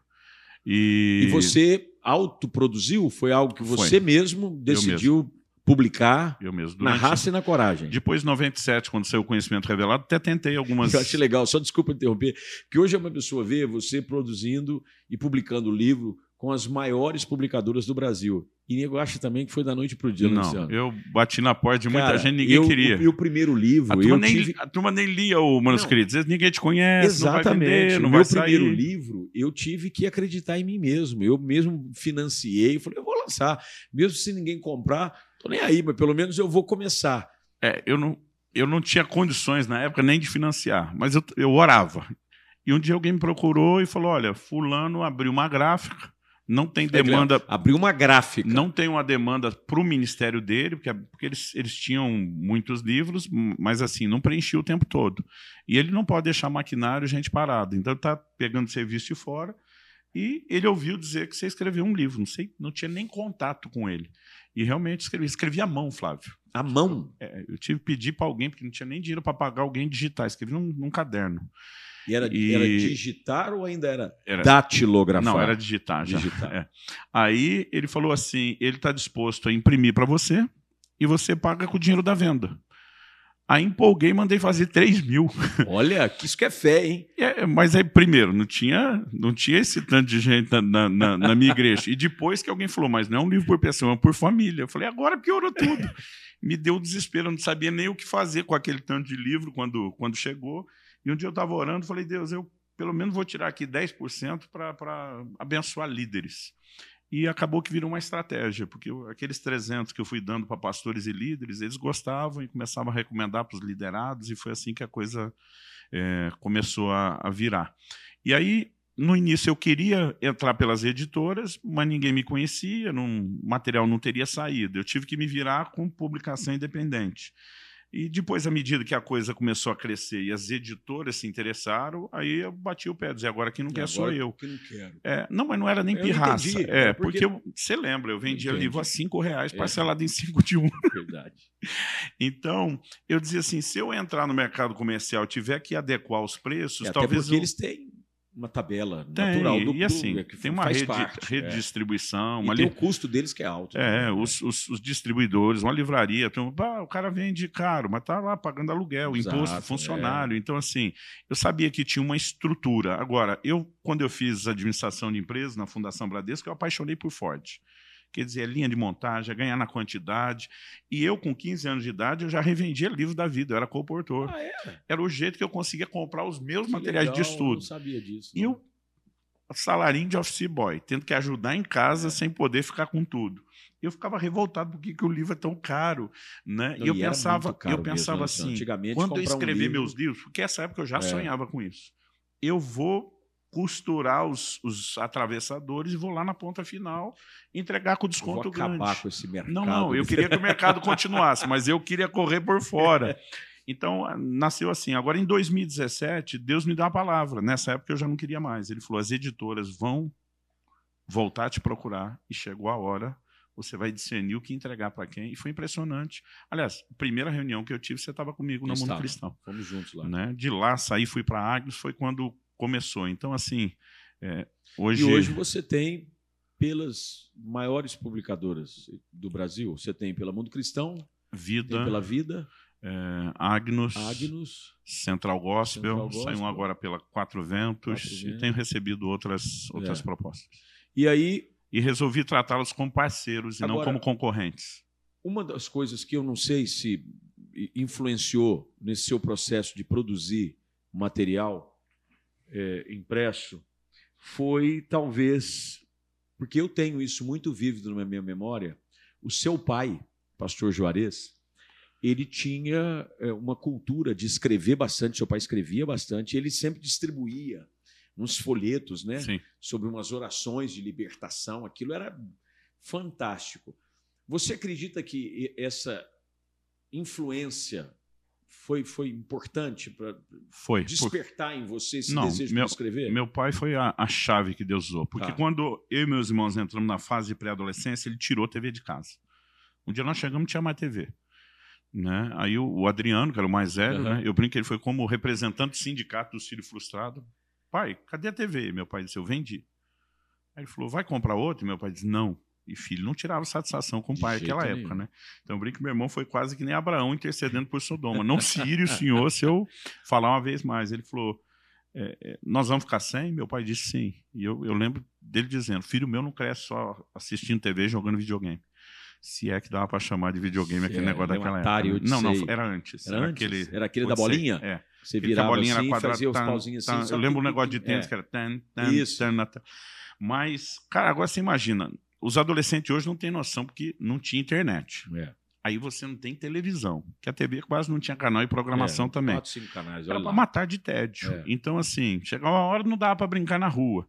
E, E você autoproduziu? Foi algo que Foi. você mesmo decidiu publicar Eu mesmo. na Durante- raça e na coragem. Depois, em 97, quando saiu o Conhecimento Revelado, até tentei algumas... Eu acho legal, só desculpa interromper, que hoje é uma pessoa vê você produzindo e publicando livro com as maiores publicadoras do Brasil. E nego acha também que foi da noite pro dia, Não, Luciano. eu bati na porta de muita Cara, gente, ninguém eu- queria. O, e o primeiro livro, A turma, eu nem, tive... a turma nem lia o manuscrito. Vezes ninguém te conhece, não Exatamente. vender, não o vai meu sair. primeiro livro, eu tive que acreditar em mim mesmo. Eu mesmo financiei, falei, eu vou lançar. Mesmo se ninguém comprar, tô nem aí, mas pelo menos eu vou começar. É, eu não, eu não tinha condições na época nem de financiar, mas eu, eu orava. E um dia alguém me procurou e falou: olha, fulano abriu uma gráfica, não tem demanda, Abriu uma gráfica. não tem uma demanda para o ministério dele, porque, porque eles, eles tinham muitos livros, mas assim, não preenchia o tempo todo. E ele não pode deixar maquinário, gente parado. Então está pegando serviço de fora. E ele ouviu dizer que você escreveu um livro, não sei, não tinha nem contato com ele. E realmente escrevi, escrevi à mão, Flávio. A mão. É, eu tive que pedir para alguém, porque não tinha nem dinheiro para pagar alguém digitar. Escrevi num, num caderno. E era, E- era digitar ou ainda era, Era- datilografar? Não, era digitar já. Digitar. É. Aí ele falou assim: ele está disposto a imprimir para você e você paga com o dinheiro da venda. Aí empolguei e mandei fazer 3 mil. Olha, que isso que é fé, hein? É, mas aí, primeiro, não tinha, não tinha esse tanto de gente na, na- na- minha igreja. E depois que alguém falou, mas não é um livro por pessoa, é por família. Eu falei, agora piorou tudo. Me deu desespero, eu não sabia nem o que fazer com aquele tanto de livro quando, quando chegou. E um dia eu estava orando, falei, Deus, eu pelo menos vou tirar aqui 10% para abençoar líderes. E acabou que virou uma estratégia, porque aqueles 300 que eu fui dando para pastores e líderes, eles gostavam e começavam a recomendar para os liderados, e foi assim que a coisa é, começou a, a virar. E aí, no início, eu queria entrar pelas editoras, mas ninguém me conhecia, o material não teria saído. Eu tive que me virar com publicação independente. E depois, à medida que a coisa começou a crescer e as editoras se interessaram, aí eu bati o pé, dizer, agora quem não quer sou eu. Que não quero. É, não, mas não era nem Eu pirraça. entendi, é, é porque, você lembra, eu vendia Entendi. livro a cinco reais, É. parcelado em cinco de um. Verdade. Então, eu dizia assim, se eu entrar no mercado comercial e tiver que adequar os preços, É, até talvez porque eu... eles têm uma tabela Tem, natural do e assim, do- é que tem uma rede, parte, é. de distribuição, E uma tem li- o custo deles que é alto. é, né? os, os- os distribuidores, uma livraria, um, "Pá, o cara vende caro, mas tá lá pagando aluguel, Exato, imposto é. funcionário. Então, assim, eu sabia que tinha uma estrutura. Agora, eu, quando eu fiz administração de empresas na Fundação Bradesco, eu apaixonei por Ford. Quer dizer, é linha de montagem, é ganhar na quantidade. E eu, com 15 anos de idade, eu já revendia livro da vida, eu era comportor. Ah, é? Era o jeito que eu conseguia comprar os meus Que materiais legal, de estudo. Não sabia disso. E não. eu, salarinho de office boy, tendo que ajudar em casa sem poder ficar com tudo. Eu ficava revoltado porque que o livro é tão caro, né? Não, e eu pensava, eu pensava mesmo, Luciano. assim, Antigamente, quando eu comprar um livro- meus livros, porque essa época eu já É. sonhava com isso. Eu vou costurar os, os atravessadores e vou lá na ponta final entregar com Eu vou desconto acabar grande. com esse mercado. Não, não, eu queria que o mercado continuasse, mas eu queria correr por fora. Então, nasceu assim. Agora, em 2017, Deus me deu uma palavra. Nessa época, eu já não queria mais. Ele falou: as editoras vão voltar a te procurar e chegou a hora. Você vai discernir o que entregar para quem. E foi impressionante. Aliás, a primeira reunião que eu tive, você estava comigo no Mundo. Cristão. Fomos juntos lá. Né? De lá, saí, fui para Agnes, foi quando começou. Então, assim, é, hoje. E hoje você tem pelas maiores publicadoras do Brasil. Você tem pela Mundo Cristão, Vida, pela Vida, é, Agnus, Agnus. Central Gospel, Central Gospel. saiu agora pela Quatro Ventos Quatro e Ventos. tenho recebido outras, outras É. propostas. E aí, E resolvi tratá-los como parceiros e não como concorrentes. uma das coisas que eu não sei se influenciou nesse seu processo de produzir material é, impresso foi talvez porque eu tenho isso muito vívido na minha memória. O seu pai, pastor Juarez, ele tinha é, uma cultura de escrever bastante. Seu pai escrevia bastante. Ele sempre distribuía uns folhetos, né? Sim. sobre umas orações de libertação. Aquilo era fantástico. Você acredita que essa influência foi, foi importante para despertar em você esse Não, desejo meu- de escrever? Meu pai foi a, a chave que Deus usou. Porque Tá. quando eu e meus irmãos entramos na fase pré-adolescência, ele tirou a TV de casa. Um dia nós chegamos não tinha mais TV. Né? Aí o, o Adriano, que era o mais velho, Aham. né? eu brinco que ele foi como representante do sindicato dos filhos frustrados. Pai, cadê a TV? Meu pai disse, eu vendi. Aí ele falou, vai comprar outro? Meu pai disse, não, E filho não tirava satisfação com o pai naquela época, né? Então, eu brinco que meu irmão foi quase que nem Abraão intercedendo por Sodoma. Não se ire o senhor se eu falar uma vez mais. Ele falou, é, é, nós vamos ficar sem? Meu pai disse sim. E eu, eu lembro dele dizendo, filho meu não cresce só assistindo TV jogando videogame. Se é que dava para chamar de videogame aquele é, negócio daquela Atari, época. Né? Não, não, era antes. Era, era antes? Aquele, era aquele da bolinha? Ser, é. Você virava a bolinha assim, quadrada, fazia os pauzinhos assim. eu lembro um negócio de tênis é. que era... Tan, tan, Isso. Tan, tan, mas, cara, agora você imagina, os adolescentes hoje não têm noção porque não tinha internet. É. Aí você não tem televisão, que a TV quase não tinha canal e programação é, também. Quatro, cinco canais, Era para matar de tédio. É. Então, assim, chegava uma hora não dava para brincar na rua.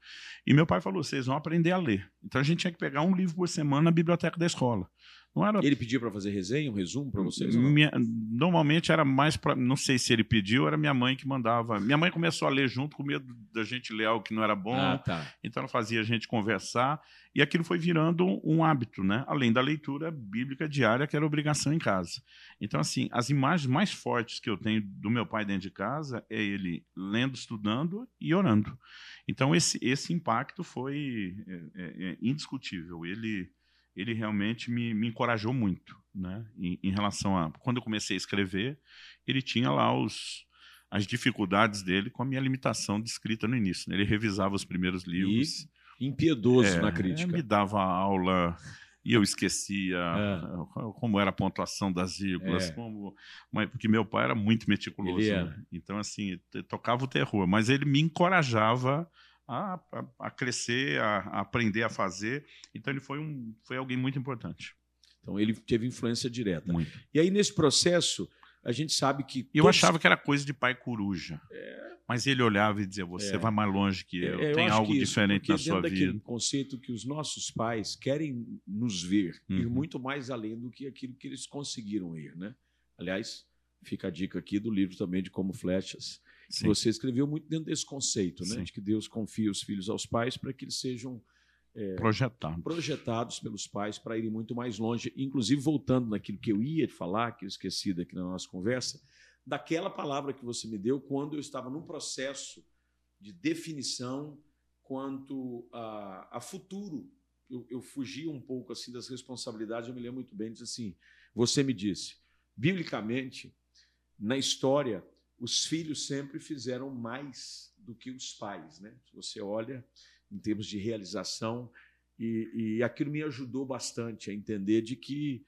E meu pai falou: vocês vão aprender a ler. Então a gente tinha que pegar um livro por semana na biblioteca da escola. Não era... Ele pediu para fazer resenha, um resumo para vocês? Minha, normalmente era mais para. Não sei se ele pediu, era minha mãe que mandava. Minha mãe começou a ler junto, com medo da gente ler algo que não era bom. Ah, tá. Então ela fazia a gente conversar. E aquilo foi virando um hábito, né? Além da leitura bíblica diária, que era obrigação em casa. Então, assim, as imagens mais fortes que eu tenho do meu pai dentro de casa é ele lendo, estudando e orando. Então, esse, esse impacto foi é, é, é indiscutível. Ele ele realmente me, me encorajou muito, né? Em, em, relação a quando eu comecei a escrever, ele tinha lá os as dificuldades dele com a minha limitação de escrita no início. Né? Ele revisava os primeiros livros, e impiedoso é, na crítica, me dava aula e eu esquecia é. como era a pontuação das vírgulas, é. como, porque meu pai era muito meticuloso, né? então assim tocava o terror, mas ele me encorajava a, a, a crescer, a, a, aprender a fazer. Então ele foi, um, foi alguém muito importante. Então ele teve influência direta. Muito. E aí nesse processo a gente sabe que eu todos... achava que era coisa de pai coruja. É... Mas ele olhava e dizia: você é. vai mais longe que eu, é, eu tem algo isso, diferente na sua vida. conceito que os nossos pais querem nos ver Uhum. ir muito mais além do que aquilo que eles conseguiram ir, né? Aliás, fica a dica aqui do livro também de Como Flechas. Sim. Você escreveu muito dentro desse conceito, né? Sim. De que Deus confia os filhos aos pais para que eles sejam Projetado. projetados pelos pais para irem muito mais longe. Inclusive, voltando naquilo que eu ia falar, que eu esqueci daqui na nossa conversa, daquela palavra que você me deu quando eu estava num processo de definição quanto a, a futuro. Eu, eu fugi um pouco assim das responsabilidades, eu me lembro muito bem, diz assim, você me disse, biblicamente, na história, os filhos sempre fizeram mais do que os pais. Né? Se você olha em termos de realização, e, e aquilo me ajudou bastante a entender de que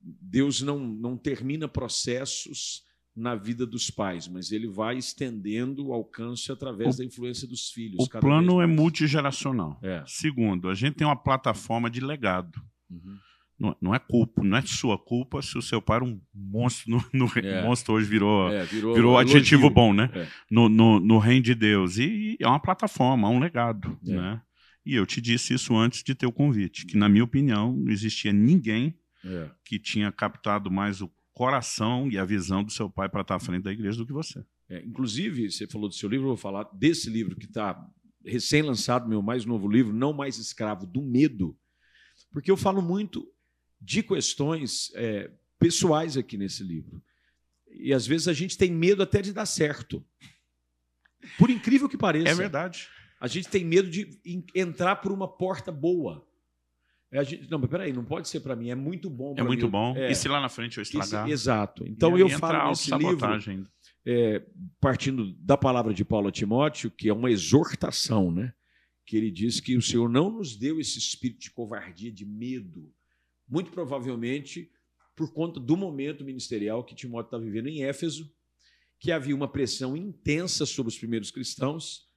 Deus não, não termina processos na vida dos pais, mas ele vai estendendo o alcance através O- da influência dos filhos. O cada plano é multigeracional. É. Segundo, a gente tem uma plataforma de legado. Uhum. Não, não é culpa, não é sua culpa se o seu pai era um monstro no, no É. monstro hoje virou É, virou, virou elogio. adjetivo bom, né? É. No, no, no reino de Deus. E, e é uma plataforma, é um legado, É. né? E eu te disse isso antes de ter o convite, que na minha opinião não existia ninguém É. que tinha captado mais o coração e a visão do seu pai para estar à frente da igreja do que você. É, inclusive, você falou do seu livro, eu vou falar desse livro que está recém-lançado, meu mais novo livro, Não Mais Escravo do Medo, porque eu falo muito de questões é, pessoais aqui nesse livro. E às vezes a gente tem medo até de dar certo. Por incrível que pareça. É verdade. A gente tem medo de en- entrar por uma porta boa. É, gente, não, mas peraí, não pode ser para mim, é muito bom É muito mim. bom. É, E se lá na frente eu estragar? exato. Então eu falo nesse livro ainda. é, partindo da palavra de Paulo a Timóteo, que é uma exortação, né? que ele diz que o Senhor não nos deu esse espírito de covardia, de medo, muito provavelmente por conta do momento ministerial que Timóteo está vivendo em Éfeso, que havia uma pressão intensa sobre os primeiros cristãos,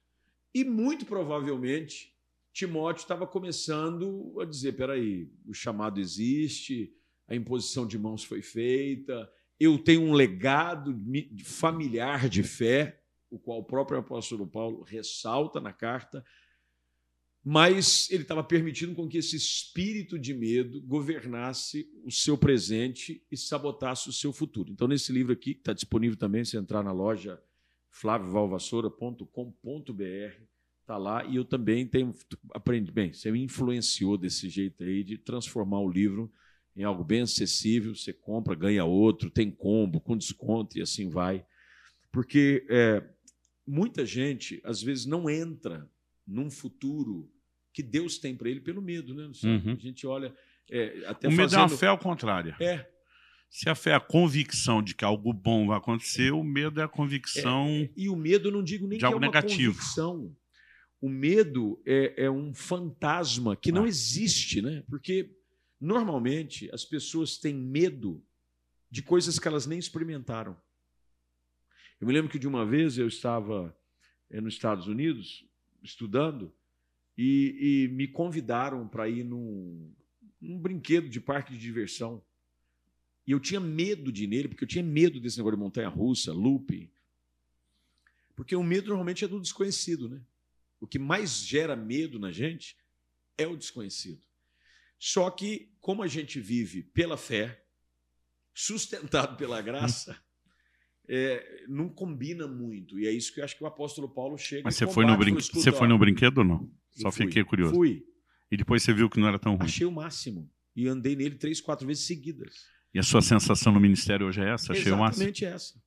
e muito provavelmente Timóteo estava começando a dizer: peraí, o chamado existe, a imposição de mãos foi feita, eu tenho um legado mi- familiar de fé, o qual o próprio apóstolo Paulo ressalta na carta, mas ele estava permitindo com que esse espírito de medo governasse o seu presente e sabotasse o seu futuro. Então, nesse livro aqui, que está disponível também, se entrar na loja flaviovalvassoura.com.br, está lá, e eu também tenho aprendi, bem, você me influenciou desse jeito aí de transformar o livro em algo bem acessível, você compra, ganha outro, tem combo, com desconto e assim vai. Porque é, muita gente, às vezes, não entra num futuro que Deus tem para ele pelo medo, né? Uhum. A gente olha. É, até o medo fazendo... é uma fé ao contrário. É. Se a fé é a convicção de que algo bom vai acontecer, o medo é a convicção. É, e o medo, não digo nem de algo que é uma negativo. convicção. O medo é, é um fantasma que ah. não existe, né? Porque normalmente as pessoas têm medo de coisas que elas nem experimentaram. Eu me lembro que de uma vez eu estava é, nos Estados Unidos estudando e, e me convidaram para ir num, num brinquedo de parque de diversão. E eu tinha medo de ir nele, porque eu tinha medo desse negócio de montanha-russa, looping. Porque o medo normalmente é do desconhecido, né? O que mais gera medo na gente é o desconhecido. Só que, como a gente vive pela fé, sustentado pela graça, é, não combina muito. E é isso que eu acho que o apóstolo Paulo chega Mas você foi, no brin... você foi no brinquedo ou não? Só fui, fiquei curioso. Fui. E depois você viu que não era tão ruim. Achei o máximo. E andei nele três, quatro vezes seguidas. E a sua sensação no ministério hoje é essa? Achei Exatamente o máximo? Exatamente essa.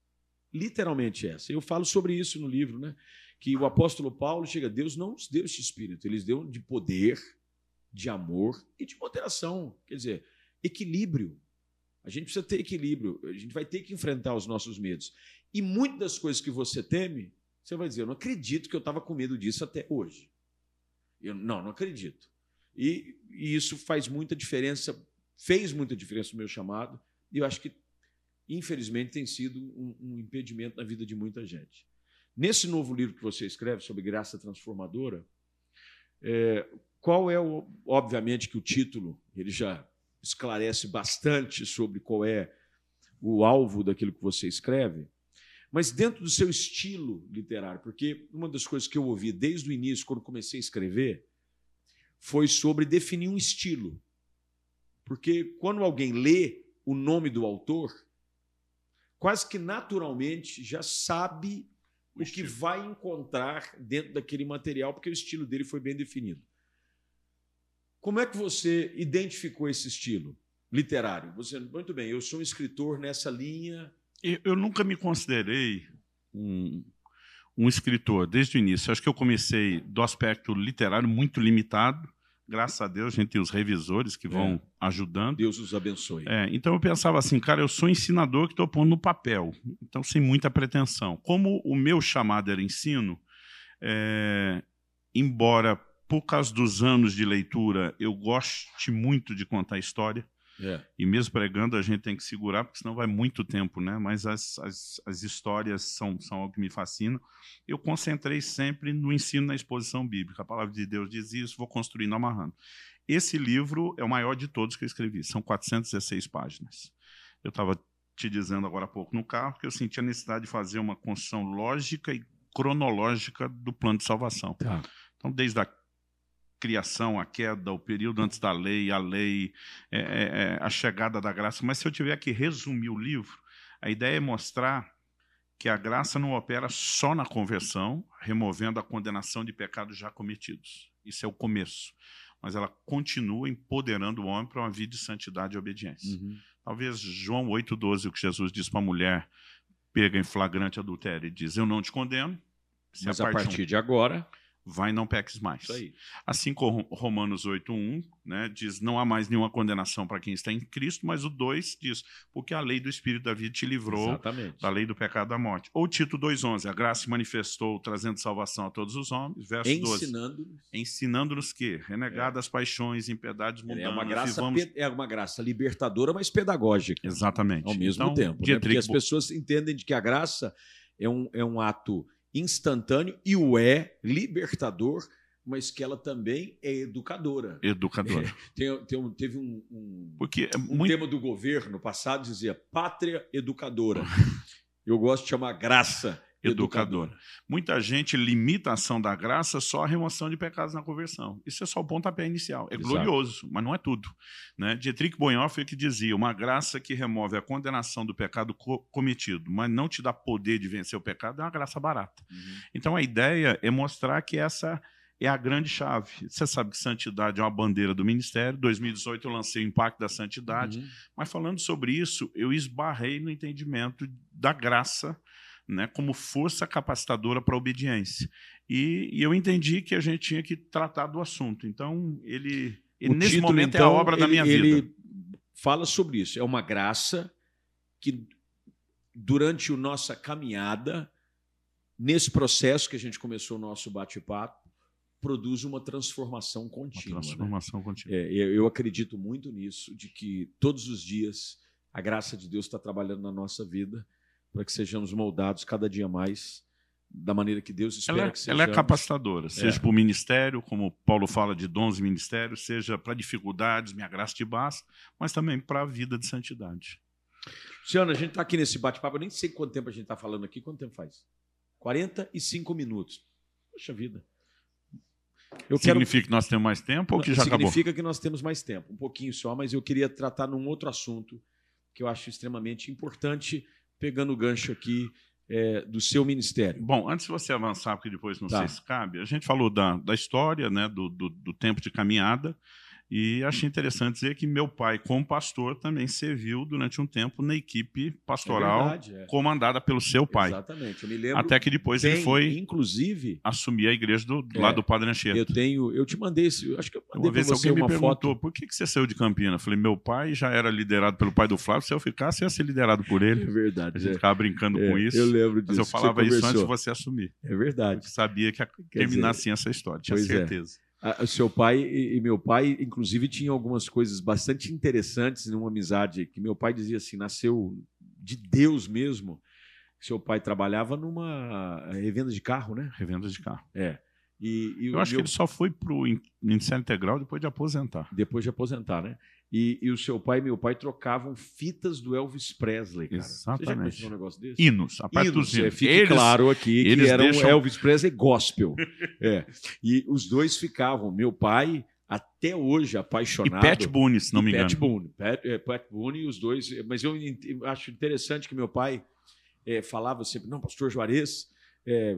Literalmente essa. Eu falo sobre isso no livro, né? Que o apóstolo Paulo chega, Deus não nos deu este espírito, ele nos deu de poder, de amor e de moderação. Quer dizer, equilíbrio. A gente precisa ter equilíbrio. A gente vai ter que enfrentar os nossos medos. E muitas das coisas que você teme, você vai dizer: Eu não acredito que eu estava com medo disso até hoje. Eu, não, não acredito. E, e, isso faz muita diferença, fez muita diferença no meu chamado, e eu acho que, infelizmente, tem sido um, um impedimento na vida de muita gente. Nesse novo livro que você escreve sobre graça transformadora, é, qual é o. Obviamente que o título ele já esclarece bastante sobre qual é o alvo daquilo que você escreve, mas dentro do seu estilo literário, porque uma das coisas que eu ouvi desde o início, quando comecei a escrever, foi sobre definir um estilo. Porque quando alguém lê o nome do autor, quase que naturalmente já sabe o, o que vai encontrar dentro daquele material, porque o estilo dele foi bem definido. Como é que você identificou esse estilo literário? Você, muito bem, eu sou um escritor nessa linha. Eu nunca me considerei um, um escritor desde o início. Acho que eu comecei do aspecto literário muito limitado. Graças a Deus, a gente tem os revisores que vão é. ajudando. Deus os abençoe. É, então eu pensava assim, cara, eu sou ensinador que estou pondo no papel, então sem muita pretensão. Como o meu chamado era ensino, é, embora por causa dos anos de leitura, eu gosto muito de contar história. É. E mesmo pregando, a gente tem que segurar, porque senão vai muito tempo, né? Mas as, as, as histórias são, são algo que me fascina. Eu concentrei sempre no ensino na exposição bíblica. A palavra de Deus diz isso, vou construindo amarrando. Esse livro é o maior de todos que eu escrevi, são 416 páginas. Eu estava te dizendo agora há pouco no carro que eu senti a necessidade de fazer uma construção lógica e cronológica do plano de salvação. Tá. Então, desde a criação, a queda, o período antes da lei, a lei, é, é, é, a chegada da graça. Mas se eu tiver que resumir o livro, a ideia é mostrar que a graça não opera só na conversão, removendo a condenação de pecados já cometidos. Isso é o começo. Mas ela continua empoderando o homem para uma vida de santidade e obediência. Uhum. Talvez João 8,12, o que Jesus diz para a mulher, pega em flagrante adultério e diz: Eu não te condeno. Mas a partir de agora vai não peques mais. Assim como Romanos 8.1 né, diz, não há mais nenhuma condenação para quem está em Cristo, mas o 2 diz, porque a lei do Espírito da vida te livrou Exatamente. da lei do pecado da morte. Ou Tito 2.11, a graça se manifestou trazendo salvação a todos os homens. Verso ensinando 12, ensinando-nos que, renegadas é. paixões, impiedades mundanas, é uma, graça, vivamos... é uma graça libertadora, mas pedagógica. Exatamente. Ao mesmo então, tempo. Né? Porque as pessoas entendem de que a graça é um, é um ato instantâneo e o é libertador, mas que ela também é educadora. Educadora. É, tem, tem um, teve um, um, Porque é um muito... tema do governo passado dizia pátria educadora. Eu gosto de chamar graça educador. Muita gente limita a ação da graça só a remoção de pecados na conversão. Isso é só o pontapé inicial. É Exato. glorioso, mas não é tudo. Né? Dietrich Bonhoeffer que dizia, uma graça que remove a condenação do pecado co cometido, mas não te dá poder de vencer o pecado, é uma graça barata. Uhum. Então a ideia é mostrar que essa é a grande chave. Você sabe que santidade é uma bandeira do ministério. Em 2018 eu lancei o Impacto da Santidade. Uhum. Mas falando sobre isso, eu esbarrei no entendimento da graça né, como força capacitadora para a obediência. E, e, eu entendi que a gente tinha que tratar do assunto. Então, ele, ele nesse título, momento então, é a obra ele, da minha ele vida. fala sobre isso. É uma graça que, durante a nossa caminhada, nesse processo que a gente começou o nosso bate-papo, produz uma transformação contínua. Uma né? transformação contínua. É, eu acredito muito nisso, de que todos os dias a graça de Deus está trabalhando na nossa vida para que sejamos moldados cada dia mais da maneira que Deus espera Ela, é- que ela sejamos. é capacitadora, seja É. para o ministério, como Paulo fala de dons e ministérios, seja para dificuldades, minha graça te basta, mas também para a vida de santidade. Luciano, a gente está aqui nesse bate-papo, eu nem sei quanto tempo a gente está falando aqui. Quanto tempo faz? 45 minutos. Poxa vida. Eu quero Significa que nós temos mais tempo ou que já acabou? Significa que nós temos mais tempo, um pouquinho só, mas eu queria tratar num outro assunto que eu acho extremamente importante, pegando o gancho aqui é, do seu ministério. Bom, antes de você avançar, porque depois não Tá. sei se cabe, a gente falou da, da história, né, do, do, do tempo de caminhada, e achei interessante dizer que meu pai, como pastor, também serviu durante um tempo na equipe pastoral É verdade, é. comandada pelo seu pai. Exatamente. Eu me lembro. Até que depois tem, ele foi Inclusive, assumir a igreja do, do É, lado do Padre Anchieta. eu tenho. Eu te mandei esse. eu Acho que eu mandei Uma vez você alguém me perguntou foto. por que, que você saiu de Campinas. Eu falei, meu pai já era liderado pelo pai do Flávio, se eu ficasse, eu ia ser liderado por É ele. A verdade. gente é. ficava brincando É, com isso. Eu lembro disso. Mas eu falava isso antes de você assumir. É verdade. Porque sabia que ia terminar assim essa história, tinha é. certeza. O seu pai e meu pai, inclusive, tinham algumas coisas bastante interessantes numa amizade que meu pai dizia assim, nasceu de Deus mesmo. Seu pai trabalhava numa revenda de carro, né? Revenda de carro. É. E, e Eu acho que meu- ele só foi para o Ministério Integral depois de aposentar. depois de aposentar, né? E, e o seu pai e meu pai trocavam fitas do Elvis Presley, cara. Você já Exatamente. conheceu um negócio desse? Hinos, a parte Hinos, dos é, hinos. fique Eles- claro aqui que eles era um deixam- Elvis Presley gospel. é. E os dois ficavam. Meu pai, até hoje, E apaixonado. Pat Boone, se não e me engano. Pat Boone. Pat, é, Pat Boone e os dois. Mas eu ent- eu acho interessante que meu pai é, falava sempre, não, pastor Juarez é,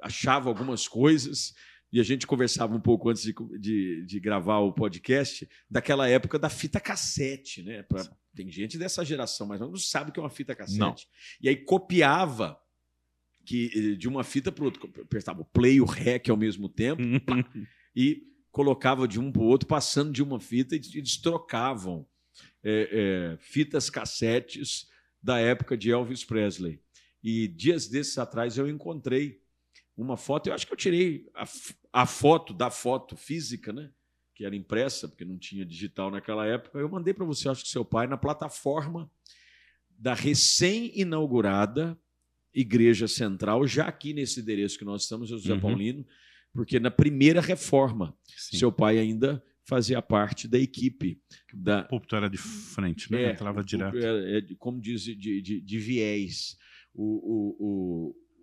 achava algumas coisas e a gente conversava um pouco antes de, de- de gravar o podcast daquela época da fita cassete, né? Pra- tem gente dessa geração, mas não sabe o que é uma fita cassete. Não. E aí copiava que, eh, de uma fita para outra, apertava o play e o rec ao mesmo tempo pá, e colocava de um para o outro, passando de uma fita, e eles trocavam é, é, fitas cassetes da época de Elvis Presley. E dias desses atrás eu encontrei uma foto, eu acho que eu tirei a, a foto da foto física, né? Que era impressa, porque não tinha digital naquela época. Eu mandei para você, acho que seu pai, na plataforma da recém-inaugurada Igreja Central, já aqui nesse endereço que nós estamos, José Uhum. Paulino, porque na primeira reforma, Sim. seu pai ainda fazia parte da equipe da, O púlpito era de frente, né? Entrava direto. é, é como diz, de, de, de viés. O, o,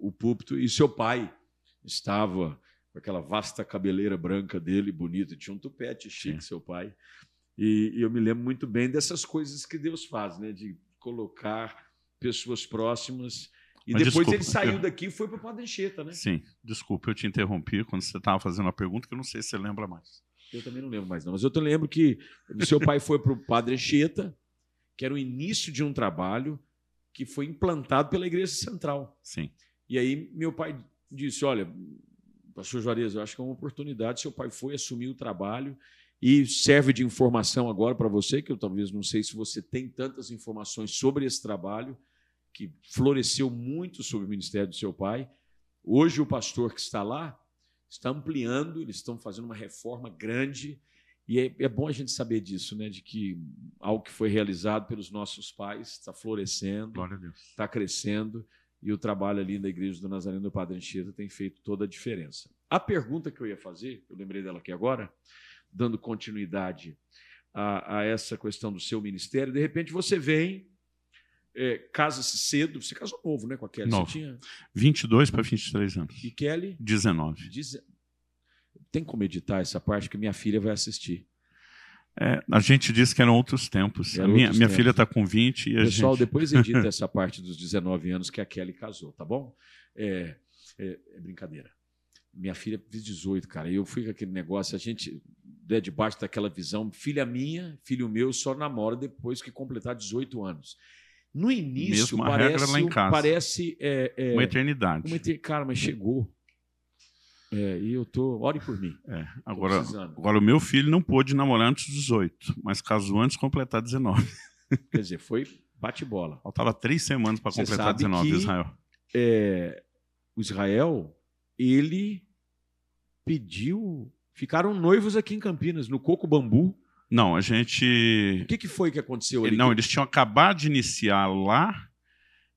o, o púlpito. E seu pai estava com aquela vasta cabeleira branca dele, bonita, tinha um tupete chique, Sim. seu pai. E, e eu me lembro muito bem dessas coisas que Deus faz, né? De colocar pessoas próximas. E Mas depois desculpa, ele saiu eu- daqui e foi para o Padre Anchieta, né? Sim, desculpa, eu te interrompi quando você estava fazendo uma pergunta que eu não sei se você lembra mais. Eu também não lembro mais, não. Mas eu te lembro que seu pai foi para o Padre Anchieta, que era o início de um trabalho que foi implantado pela Igreja Central. Sim. E aí meu pai disse: Olha, pastor Juarez, eu acho que é uma oportunidade. Seu pai foi assumir o trabalho e serve de informação agora para você, que eu talvez não sei se você tem tantas informações sobre esse trabalho, que floresceu muito sobre o ministério do seu pai. Hoje o pastor que está lá está ampliando, eles estão fazendo uma reforma grande. E é, é bom a gente saber disso, né? De que algo que foi realizado pelos nossos pais está florescendo está crescendo e o trabalho ali da Igreja do Nazareno do Padre Anchieta tem feito toda a diferença. A pergunta que eu ia fazer, eu lembrei dela aqui agora, dando continuidade a, a essa questão do seu ministério, de repente você vem, é, casa-se cedo, você casou novo, né, com a Kelly? Novo. Você tinha... 22 para 23 anos. E Kelly, 19. diz... tem como editar essa parte que minha filha vai assistir. É, a gente disse que eram outros tempos. Eram a minha, outros minha tempos. filha está com 20 e a Pessoal, gente... depois edita essa parte dos 19 anos que a Kelly casou, tá bom? É, é- é brincadeira. Minha filha fez 18, cara, e eu fui com aquele negócio, a gente é debaixo daquela visão, filha minha, filho meu, só namora depois que completar 18 anos. No início, Mesma regra parece, lá em casa. parece é, é, Uma eternidade. uma Cara, mas chegou. É, e eu tô. Ore por mim. É, agora, agora, o meu filho não pôde namorar antes dos 18, mas casou antes de completar 19. Quer dizer, foi bate-bola. Faltava três semanas para completar sabe 19, que- Israel. É, o Israel, ele pediu. Ficaram noivos aqui em Campinas, no Coco Bambu. Não, a gente. O que, que foi que aconteceu ali? Não, eles tinham acabado de iniciar lá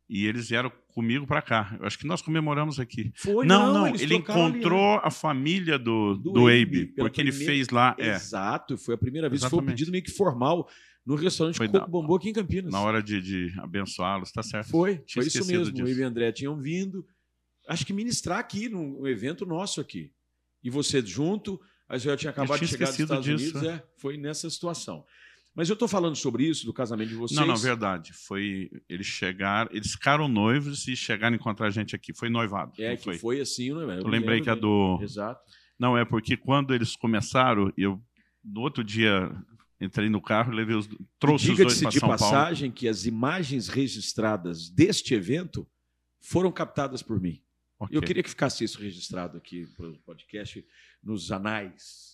e eles vieram comigo para cá. Eu acho que nós comemoramos aqui. Foi, não, não, eles ele encontrou a família do, Do do, Abe, Abe, porque ele primeira- fez lá, é, Exato, foi a primeira vez. Foi um Exatamente. pedido meio que formal no restaurante Foi Coco Bambu aqui em Campinas. na hora de, de abençoá-los, tá certo? Foi, Tinha foi isso mesmo. disso. Eu e o André tinham vindo, acho que ministrar aqui num evento nosso aqui. E você junto, a Israel tinha acabado de tinha chegar dos Estados disso, Unidos, é, foi nessa situação. Mas eu estou falando sobre isso, do casamento de vocês. Não, não, verdade. Foi. Eles chegaram, eles ficaram noivos e chegaram a encontrar a gente aqui. Foi noivado. É, que foi. foi, assim, não é? Eu lembrei que a do. Exato. Não, é porque quando eles começaram, eu no outro dia entrei no carro e levei os. Trouxe os dois para de São Paulo. passagem que as imagens registradas deste evento foram captadas por mim. Ok. Eu queria que ficasse isso registrado aqui para o podcast, nos anais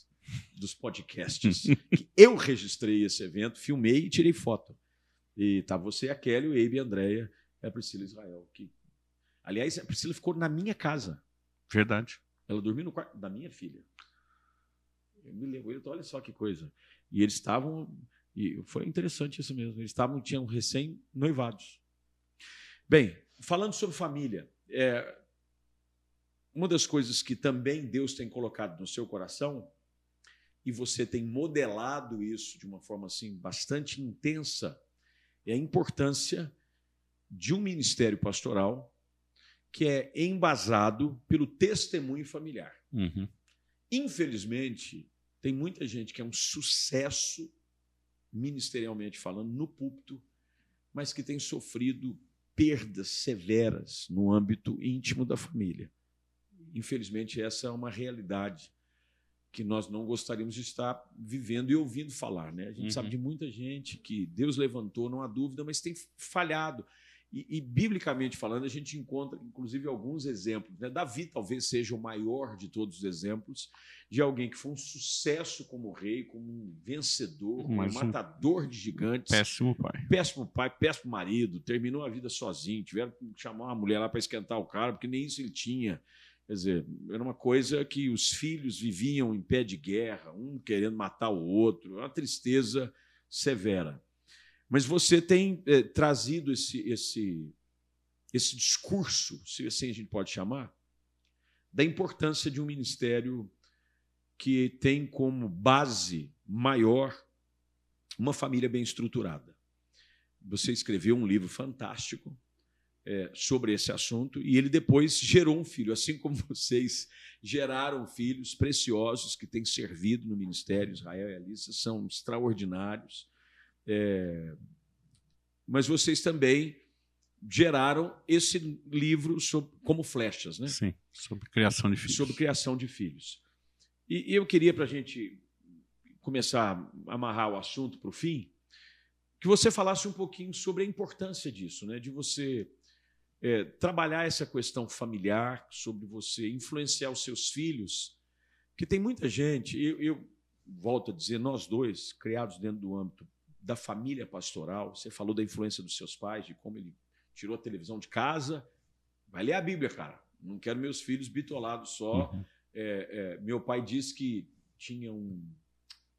dos podcasts. que eu registrei esse evento, filmei e tirei foto. E tá você, a Kelly, o Abe a Andréia, e a Priscila Israel. Que... Aliás, a Priscila ficou na minha casa. Verdade. Ela dormiu no quarto da minha filha. Eu me lembro, eu- olha só que coisa. E eles estavam. E foi interessante isso mesmo. Eles estavam, tinham recém-noivados. Bem, falando sobre família, é, uma das coisas que também Deus tem colocado no seu coração, e você tem modelado isso de uma forma assim bastante intensa, é a importância de um ministério pastoral que é embasado pelo testemunho familiar. Uhum. Infelizmente, tem muita gente que é um sucesso, ministerialmente falando, no púlpito, mas que tem sofrido perdas severas no âmbito íntimo da família. Infelizmente, essa é uma realidade que nós não gostaríamos de estar vivendo e ouvindo falar. Né? A gente Uhum. sabe de muita gente que Deus levantou, não há dúvida, mas tem falhado. E, e, biblicamente falando, a gente encontra, inclusive, alguns exemplos. Né? Davi talvez seja o maior de todos os exemplos de alguém que foi um sucesso como rei, como um vencedor, um Mas um matador de gigantes. Péssimo pai. Péssimo pai, péssimo marido, terminou a vida sozinho, tiveram que chamar uma mulher lá para esquentar o cara, porque nem isso ele tinha. Quer dizer, era uma coisa que os filhos viviam em pé de guerra, um querendo matar o outro, uma tristeza severa. Mas você tem eh, trazido esse, esse, esse discurso, se assim a gente pode chamar, da importância de um ministério que tem como base maior uma família bem estruturada. Você escreveu um livro fantástico é, sobre esse assunto e ele depois gerou um filho, assim como vocês geraram filhos preciosos que têm servido no ministério. Israel e Alissa são extraordinários. É, mas vocês também geraram esse livro sobre, como flechas, né? Sim, sobre criação de filhos. Sobre criação de filhos. E, e eu queria, para a gente começar a amarrar o assunto para o fim, que você falasse um pouquinho sobre a importância disso, né? de você é, trabalhar essa questão familiar, sobre você influenciar os seus filhos, que tem muita gente, eu, eu volto a dizer, nós dois, criados dentro do âmbito da família pastoral, você falou da influência dos seus pais, de como ele tirou a televisão de casa, vai ler a Bíblia, cara. Não quero meus filhos bitolados só. Uhum. É, é, meu pai disse que tinha um,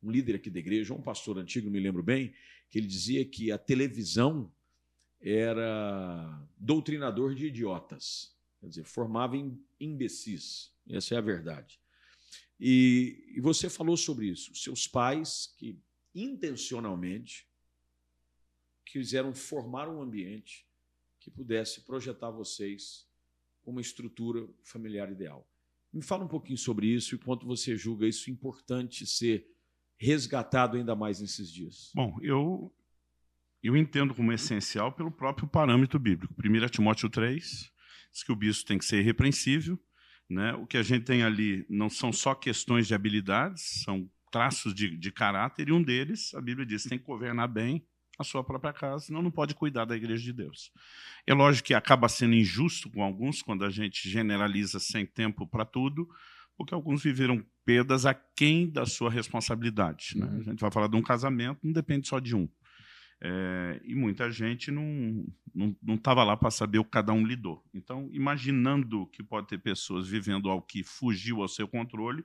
um, líder aqui da igreja, um pastor antigo, não me lembro bem, que ele dizia que a televisão era doutrinador de idiotas, quer dizer, formava imbecis. Essa é a verdade. E, e você falou sobre isso. Seus pais que intencionalmente quiseram formar um ambiente que pudesse projetar vocês uma estrutura familiar ideal. Me fala um pouquinho sobre isso e quanto você julga isso importante ser resgatado ainda mais nesses dias. Bom, eu eu entendo como essencial pelo próprio parâmetro bíblico. 1 Timóteo 3 diz que o bispo tem que ser irrepreensível. Né? O que a gente tem ali não são só questões de habilidades, são traços de, de caráter, e um deles, a Bíblia diz, tem que governar bem a sua própria casa, senão não pode cuidar da igreja de Deus. É lógico que acaba sendo injusto com alguns quando a gente generaliza sem tempo para tudo, porque alguns viveram perdas aquém da sua responsabilidade. Né? A gente vai falar de um casamento, não depende só de um. É, e muita gente não estava lá para saber o que cada um lidou. Então, imaginando que pode ter pessoas vivendo algo que fugiu ao seu controle,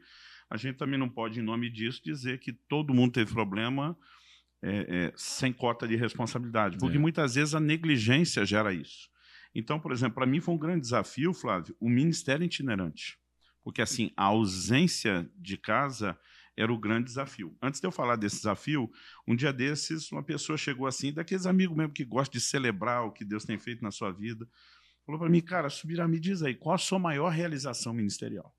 a gente também não pode, em nome disso, dizer que todo mundo teve problema é, é, sem cota de responsabilidade, porque é. muitas vezes a negligência gera isso. Então, por exemplo, para mim foi um grande desafio, Flávio, o ministério itinerante, porque assim a ausência de casa era o grande desafio. Antes de eu falar desse desafio, um dia desses, uma pessoa chegou assim, daqueles amigos mesmo que gostam de celebrar o que Deus tem feito na sua vida, falou para mim, cara, Subirá, me diz aí, qual a sua maior realização ministerial?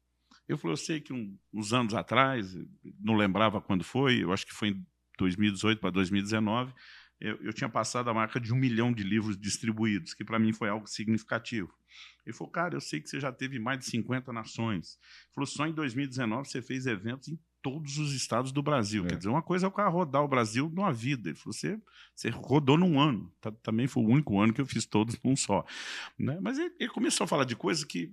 Eu falei, eu sei que um, uns anos atrás, não lembrava quando foi, eu acho que foi em 2018 para 2019, eu, eu, tinha passado a marca de um milhão de livros distribuídos, que para mim foi algo significativo. Ele falou, cara, eu sei que você já teve mais de 50 nações. Ele falou, só em 2019 você fez eventos em todos os estados do Brasil. É. Quer dizer, uma coisa é o cara rodar o Brasil numa vida. Ele falou, você, você rodou num ano. Tá, também foi o único ano que eu fiz todos num só. Né? Mas ele, ele, começou a falar de coisas que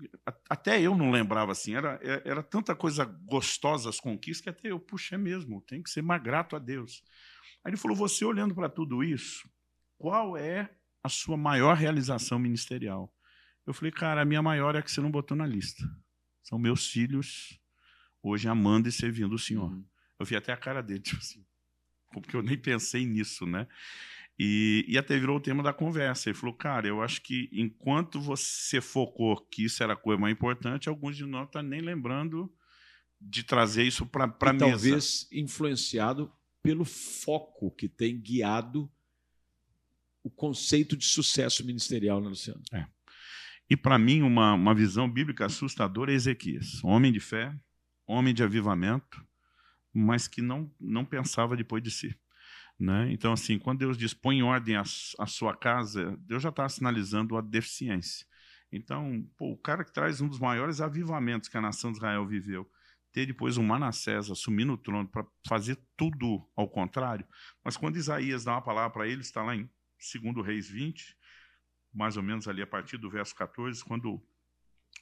até eu não lembrava assim. Era, é, era tanta coisa gostosa as conquistas que até eu, puxa, é mesmo, tem que ser mais grato a Deus. Aí ele falou, você olhando para tudo isso, qual é a sua maior realização ministerial? Eu falei, cara, a minha maior é a que você não botou na lista. São meus filhos hoje amando e servindo o Senhor. Uhum. Eu vi até a cara dele, tipo assim, porque eu nem pensei nisso, né? E, e até virou o tema da conversa. Ele falou, cara, eu acho que enquanto você focou que isso era a coisa mais importante, alguns de nós estão tá nem lembrando de trazer isso para a mesa. Talvez influenciado pelo foco que tem guiado o conceito de sucesso ministerial, né, Luciano? É. E para mim, uma, uma visão bíblica assustadora é Ezequias, homem de fé, homem de avivamento, mas que não, não pensava depois de si. Né? Então, assim, quando Deus diz põe em ordem a, a sua casa, Deus já está sinalizando a deficiência. Então, pô, o cara que traz um dos maiores avivamentos que a nação de Israel viveu, ter depois um Manassés assumindo o trono para fazer tudo ao contrário. Mas quando Isaías dá uma palavra para ele, está lá em 2 Reis 20, mais ou menos ali a partir do verso 14, quando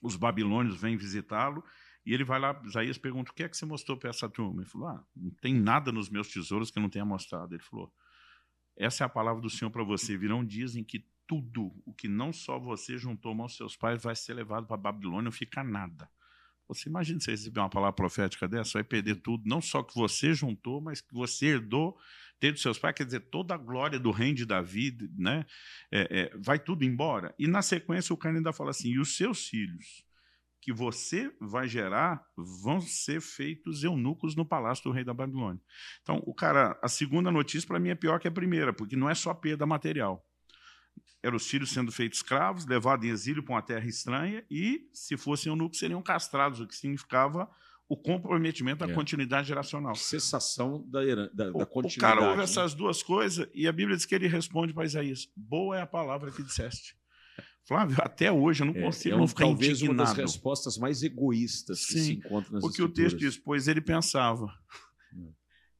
os babilônios vêm visitá-lo, e ele vai lá, Isaías pergunta: o que é que você mostrou para essa turma? Ele falou: ah, não tem nada nos meus tesouros que eu não tenha mostrado. Ele falou: essa é a palavra do Senhor para você. Virão dias em que tudo o que não só você juntou aos seus pais vai ser levado para Babilônia, não fica nada. Você imagina você receber uma palavra profética dessa, vai perder tudo, não só que você juntou, mas que você herdou ter dos seus pais, quer dizer, toda a glória do reino de Davi, né? É, é, vai tudo embora. E na sequência o cara ainda fala assim: e os seus filhos que você vai gerar vão ser feitos eunucos no palácio do rei da Babilônia. Então, o cara, a segunda notícia para mim é pior que a primeira, porque não é só perda material. Eram os filhos sendo feitos escravos, levados em exílio para uma terra estranha e, se fossem eunucos, seriam castrados, o que significava o comprometimento da é. continuidade geracional. Cessação da, da, da continuidade. O cara ouve né? essas duas coisas e a Bíblia diz que ele responde para Isaías: Boa é a palavra que disseste. Flávio, até hoje eu não é, consigo é, é um, não ficar talvez indignado. uma das respostas mais egoístas que Sim, se encontra nas Porque o texto diz, pois ele pensava, hum.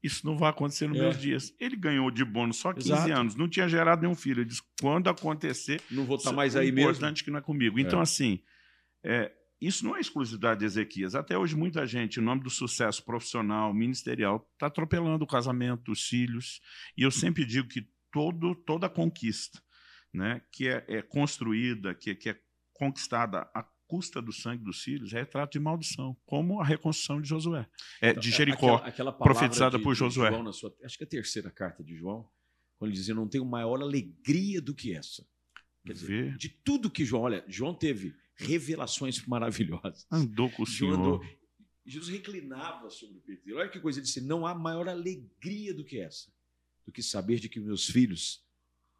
isso não vai acontecer nos é. meus dias. Ele ganhou de bônus só 15 Exato. anos, não tinha gerado nenhum filho. Ele disse, quando acontecer... Não vou estar mais aí é mesmo. importante que não é comigo. Então, é. assim, é, isso não é exclusividade de Ezequias. Até hoje, muita gente, em nome do sucesso profissional, ministerial, está atropelando o casamento, os filhos. E eu sempre digo que todo, toda conquista né, que é, é construída, que, que, é conquistada à custa do sangue dos filhos, é retrato de maldição, como a reconstrução de Josué, é, então, de Jericó, aquela, aquela profetizada de, por Josué. João, sua, acho que é a terceira carta de João, quando ele dizia, não tenho maior alegria do que essa. Quer dizer, de tudo que João, olha, João teve revelações maravilhosas. Andou com o Senhor. Andou, Jesus reclinava sobre o peito dele. Olha que coisa, ele disse, não há maior alegria do que essa, do que saber de que meus filhos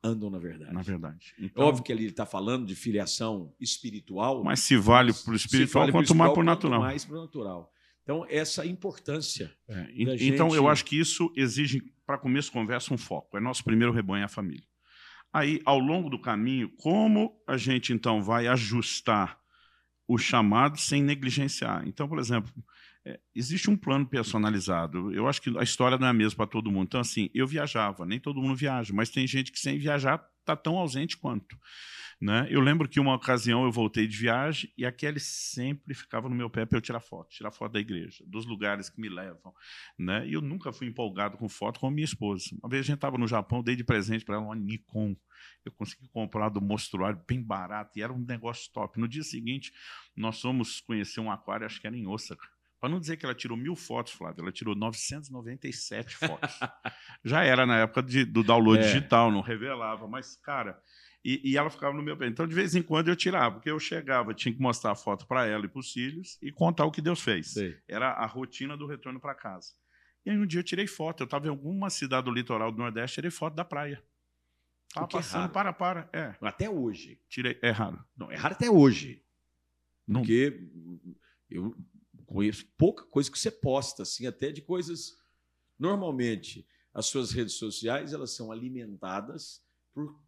andam na verdade. Na verdade. Então, Óbvio que ali ele está falando de filiação espiritual. Mas se vale para o espiritual, vale quanto mais para o natural. mais para o natural. Então, essa importância. É, então, gente... eu acho que isso exige, para começo de conversa, um foco. É nosso primeiro rebanho, é a família. Aí, ao longo do caminho, como a gente, então, vai ajustar o chamado sem negligenciar? Então, por exemplo, é, existe um plano personalizado. Eu acho que a história não é a mesma para todo mundo. Então, assim, eu viajava, nem todo mundo viaja, mas tem gente que sem viajar está tão ausente quanto. Né? Eu lembro que uma ocasião eu voltei de viagem e a Kelly sempre ficava no meu pé para eu tirar foto, tirar foto da igreja, dos lugares que me levam. Né? E eu nunca fui empolgado com foto com a minha esposa. Uma vez a gente estava no Japão, dei de presente para ela uma Nikon. Eu consegui comprar do mostruário bem barato e era um negócio top. No dia seguinte, nós fomos conhecer um aquário, acho que era em Osaka. Para não dizer que ela tirou mil fotos, Flávio, ela tirou 997 fotos. Já era na época de, do download é. digital, não revelava, mas, cara, e, e, ela ficava no meu pé. Então, de vez em quando, eu tirava, porque eu chegava, tinha que mostrar a foto para ela e para os filhos e contar o que Deus fez. Sei. Era a rotina do retorno para casa. E aí, um dia, eu tirei foto. Eu estava em alguma cidade do litoral do Nordeste, tirei foto da praia. Estava é passando, é para, para. É. Até hoje. Tirei. É raro. Não, é raro até hoje. Não. Porque eu conheço pouca coisa que você posta, assim, até de coisas. Normalmente, as suas redes sociais elas são alimentadas por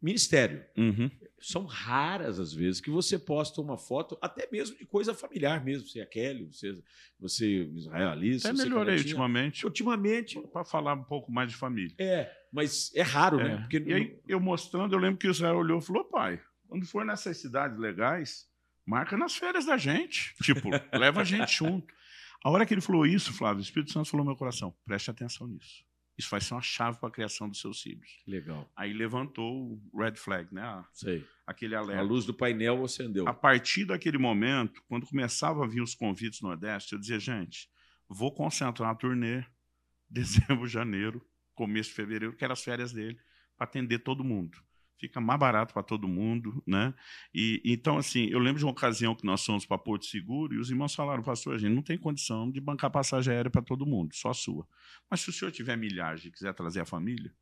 ministério. Uhum. São raras as vezes que você posta uma foto, até mesmo de coisa familiar mesmo. Você é Kelly, você, você israelista. Até melhorei ultimamente. Ultimamente. Para falar um pouco mais de família. É, mas é raro, é. né? Porque e aí, eu mostrando, eu lembro que o Israel olhou e falou: pai, quando for nessas cidades legais, marca nas férias da gente. Tipo, leva a gente junto. A hora que ele falou isso, Flávio, o Espírito Santo falou no meu coração: preste atenção nisso. Isso vai ser uma chave para a criação dos seus filhos. Legal. Aí levantou o red flag, né? Sei. Aquele alerta. A luz do painel acendeu. A partir daquele momento, quando começava a vir os convites no Nordeste, eu dizia, gente, vou concentrar a turnê dezembro, janeiro, começo de fevereiro, que eram as férias dele, para atender todo mundo fica mais barato para todo mundo, né? E então assim, eu lembro de uma ocasião que nós fomos para Porto Seguro e os irmãos falaram, pastor, a gente não tem condição de bancar passagem aérea para todo mundo, só a sua. Mas se o senhor tiver milhagem e quiser trazer a família,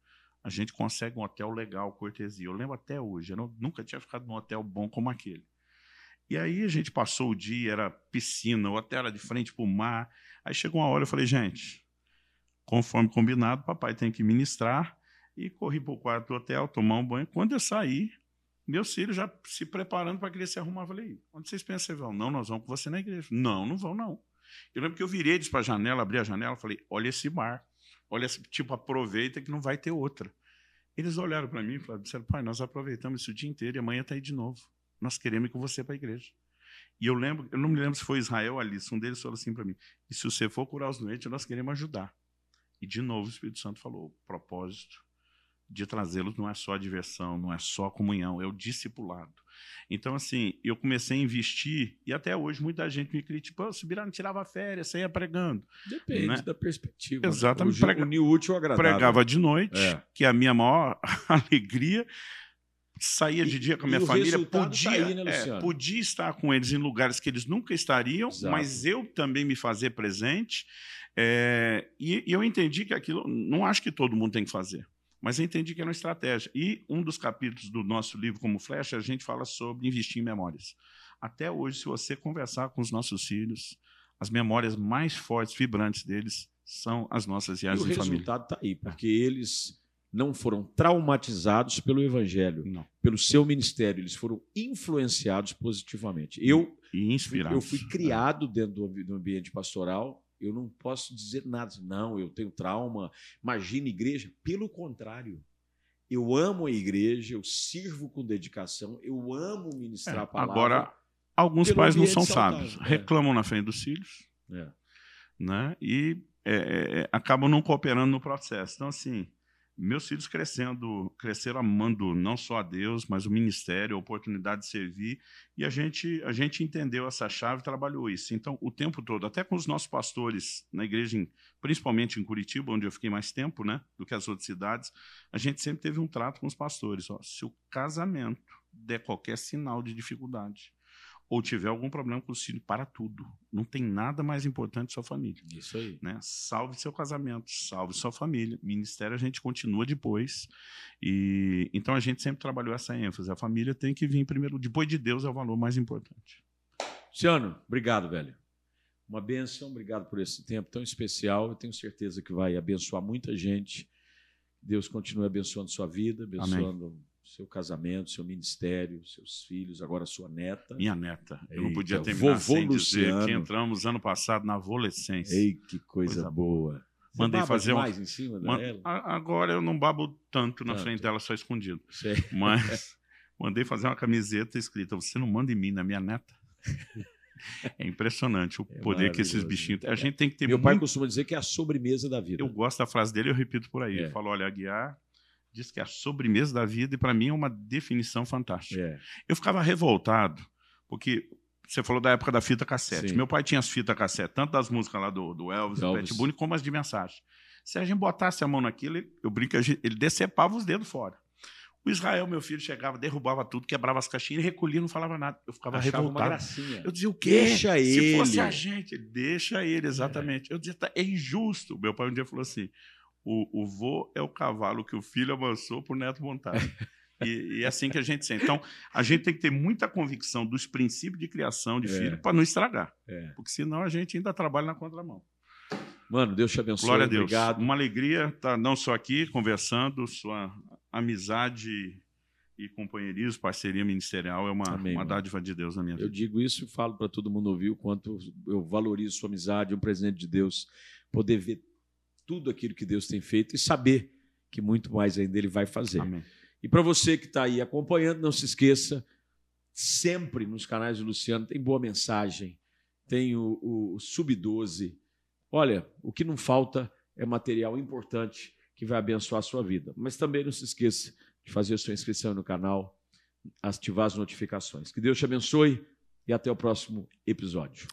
a gente consegue um hotel legal, cortesia. Eu lembro até hoje, eu não, nunca tinha ficado num hotel bom como aquele. E aí a gente passou o dia, era piscina, o hotel era de frente para o mar. Aí chegou uma hora, eu falei, gente, conforme combinado, papai tem que ministrar e corri para o quarto do hotel, tomar um banho. Quando eu saí, meus filhos já se preparando para querer se arrumar. Falei, onde vocês pensam que vão? Não, nós vamos com você na igreja. Não, não vão, não. Eu lembro que eu virei para a janela, abri a janela falei, olha esse mar. Olha, esse, tipo, aproveita que não vai ter outra. Eles olharam para mim e disseram, pai, nós aproveitamos isso o dia inteiro e amanhã está aí de novo. Nós queremos ir com você para a igreja. E eu lembro, eu não me lembro se foi Israel ou Alice, um deles falou assim para mim, e se você for curar os doentes, nós queremos ajudar. E de novo o Espírito Santo falou, propósito, de trazê-los não é só diversão, não é só comunhão, é o discipulado. Então, assim, eu comecei a investir e até hoje muita gente me critica, Subirá não tirava férias, saía pregando. Depende né? da perspectiva. Né? Exatamente. O, prega... unir útil agradável. Pregava de noite, é. que é a minha maior alegria. Saía de dia com a minha família, tá podia, aí, né, é, podia estar com eles em lugares que eles nunca estariam, Exato. mas eu também me fazer presente. É, e, e eu entendi que aquilo, não acho que todo mundo tem que fazer. Mas eu entendi que era uma estratégia. E um dos capítulos do nosso livro Como Flecha, a gente fala sobre investir em memórias. Até hoje, se você conversar com os nossos filhos, as memórias mais fortes, vibrantes deles são as nossas viagens em família. o resultado está aí, porque eles não foram traumatizados pelo evangelho, não. pelo seu ministério, eles foram influenciados positivamente. Eu, e inspirados. Eu fui criado dentro do ambiente pastoral eu não posso dizer nada. Não, eu tenho trauma. Imagina igreja. Pelo contrário. Eu amo a igreja, eu sirvo com dedicação, eu amo ministrar é, a palavra. Agora, alguns pais não são saudável. sábios. É. Reclamam na frente dos filhos. É. Né? E é, é, é, acabam não cooperando no processo. Então, assim, meus filhos crescendo, cresceram amando não só a Deus, mas o ministério, a oportunidade de servir, e a gente, a gente entendeu essa chave e trabalhou isso. Então, o tempo todo, até com os nossos pastores na igreja, em, principalmente em Curitiba, onde eu fiquei mais tempo né, do que as outras cidades, a gente sempre teve um trato com os pastores. Ó, se o casamento der qualquer sinal de dificuldade, ou tiver algum problema com o filho, para tudo. Não tem nada mais importante que sua família. Isso aí. Né? Salve seu casamento, salve sua família. Ministério a gente continua depois. E então a gente sempre trabalhou essa ênfase. A família tem que vir primeiro. Depois de Deus é o valor mais importante. Luciano, obrigado, velho. Uma benção, obrigado por esse tempo tão especial. Eu tenho certeza que vai abençoar muita gente. Deus continue abençoando sua vida, abençoando Amém seu casamento, seu ministério, seus filhos, agora sua neta. Minha neta. Eu não Eita, podia terminar vovô sem Luciano. dizer que entramos ano passado na adolescência. Ei, que coisa, Coisa boa. Você Mandei fazer um- mais em cima Man- dela? Agora eu não babo tanto na Tanto. frente dela, só escondido. Sei. Mas mandei fazer uma camiseta escrita: Você não manda em mim, na minha neta. É impressionante o É poder que esses bichinhos. A gente tem que ter Meu pai muito. costuma dizer que é a sobremesa da vida. Eu gosto da frase dele, eu repito por aí. É. Ele falou: Olha, Aguiar diz que é a sobremesa da vida, e para mim é uma definição fantástica. É. Eu ficava revoltado, porque você falou da época da fita cassete. Sim. Meu pai tinha as fitas cassete, tanto das músicas lá do, do Elvis, do Elvis. Pat Boone, como as de mensagem. Se a gente botasse a mão naquilo, ele- eu brinco, ele decepava os dedos fora. O Israel, meu filho, chegava, derrubava tudo, quebrava as caixinhas, ele recolhia, não falava nada. Eu ficava Achava uma revoltado. gracinha. Eu dizia, o quê? Deixa Se ele. fosse a gente, deixa ele, exatamente. Eu dizia, tá, é injusto. Meu pai um dia falou assim: o, o vô é o cavalo que o filho amansou pro neto montar. E, e é assim que a gente sente. Então, a gente tem que ter muita convicção dos princípios de criação de É. filho para não estragar. É. Porque senão a gente ainda trabalha na contramão. Mano, Deus te abençoe. Glória a Deus. Obrigado. Uma alegria estar não só aqui conversando, sua amizade e companheirismo, parceria ministerial é uma, Amém, uma dádiva de Deus na minha Eu vida. digo isso e falo para todo mundo ouvir o quanto eu valorizo sua amizade, um presente de Deus, poder ver tudo aquilo que Deus tem feito e saber que muito mais ainda Ele vai fazer. Amém. E para você que está aí acompanhando, não se esqueça, sempre nos canais do Luciano tem boa mensagem, tem o, o Sub-12. Olha, o que não falta é material importante que vai abençoar a sua vida. Mas também não se esqueça de fazer a sua inscrição no canal, ativar as notificações. Que Deus te abençoe e até o próximo episódio.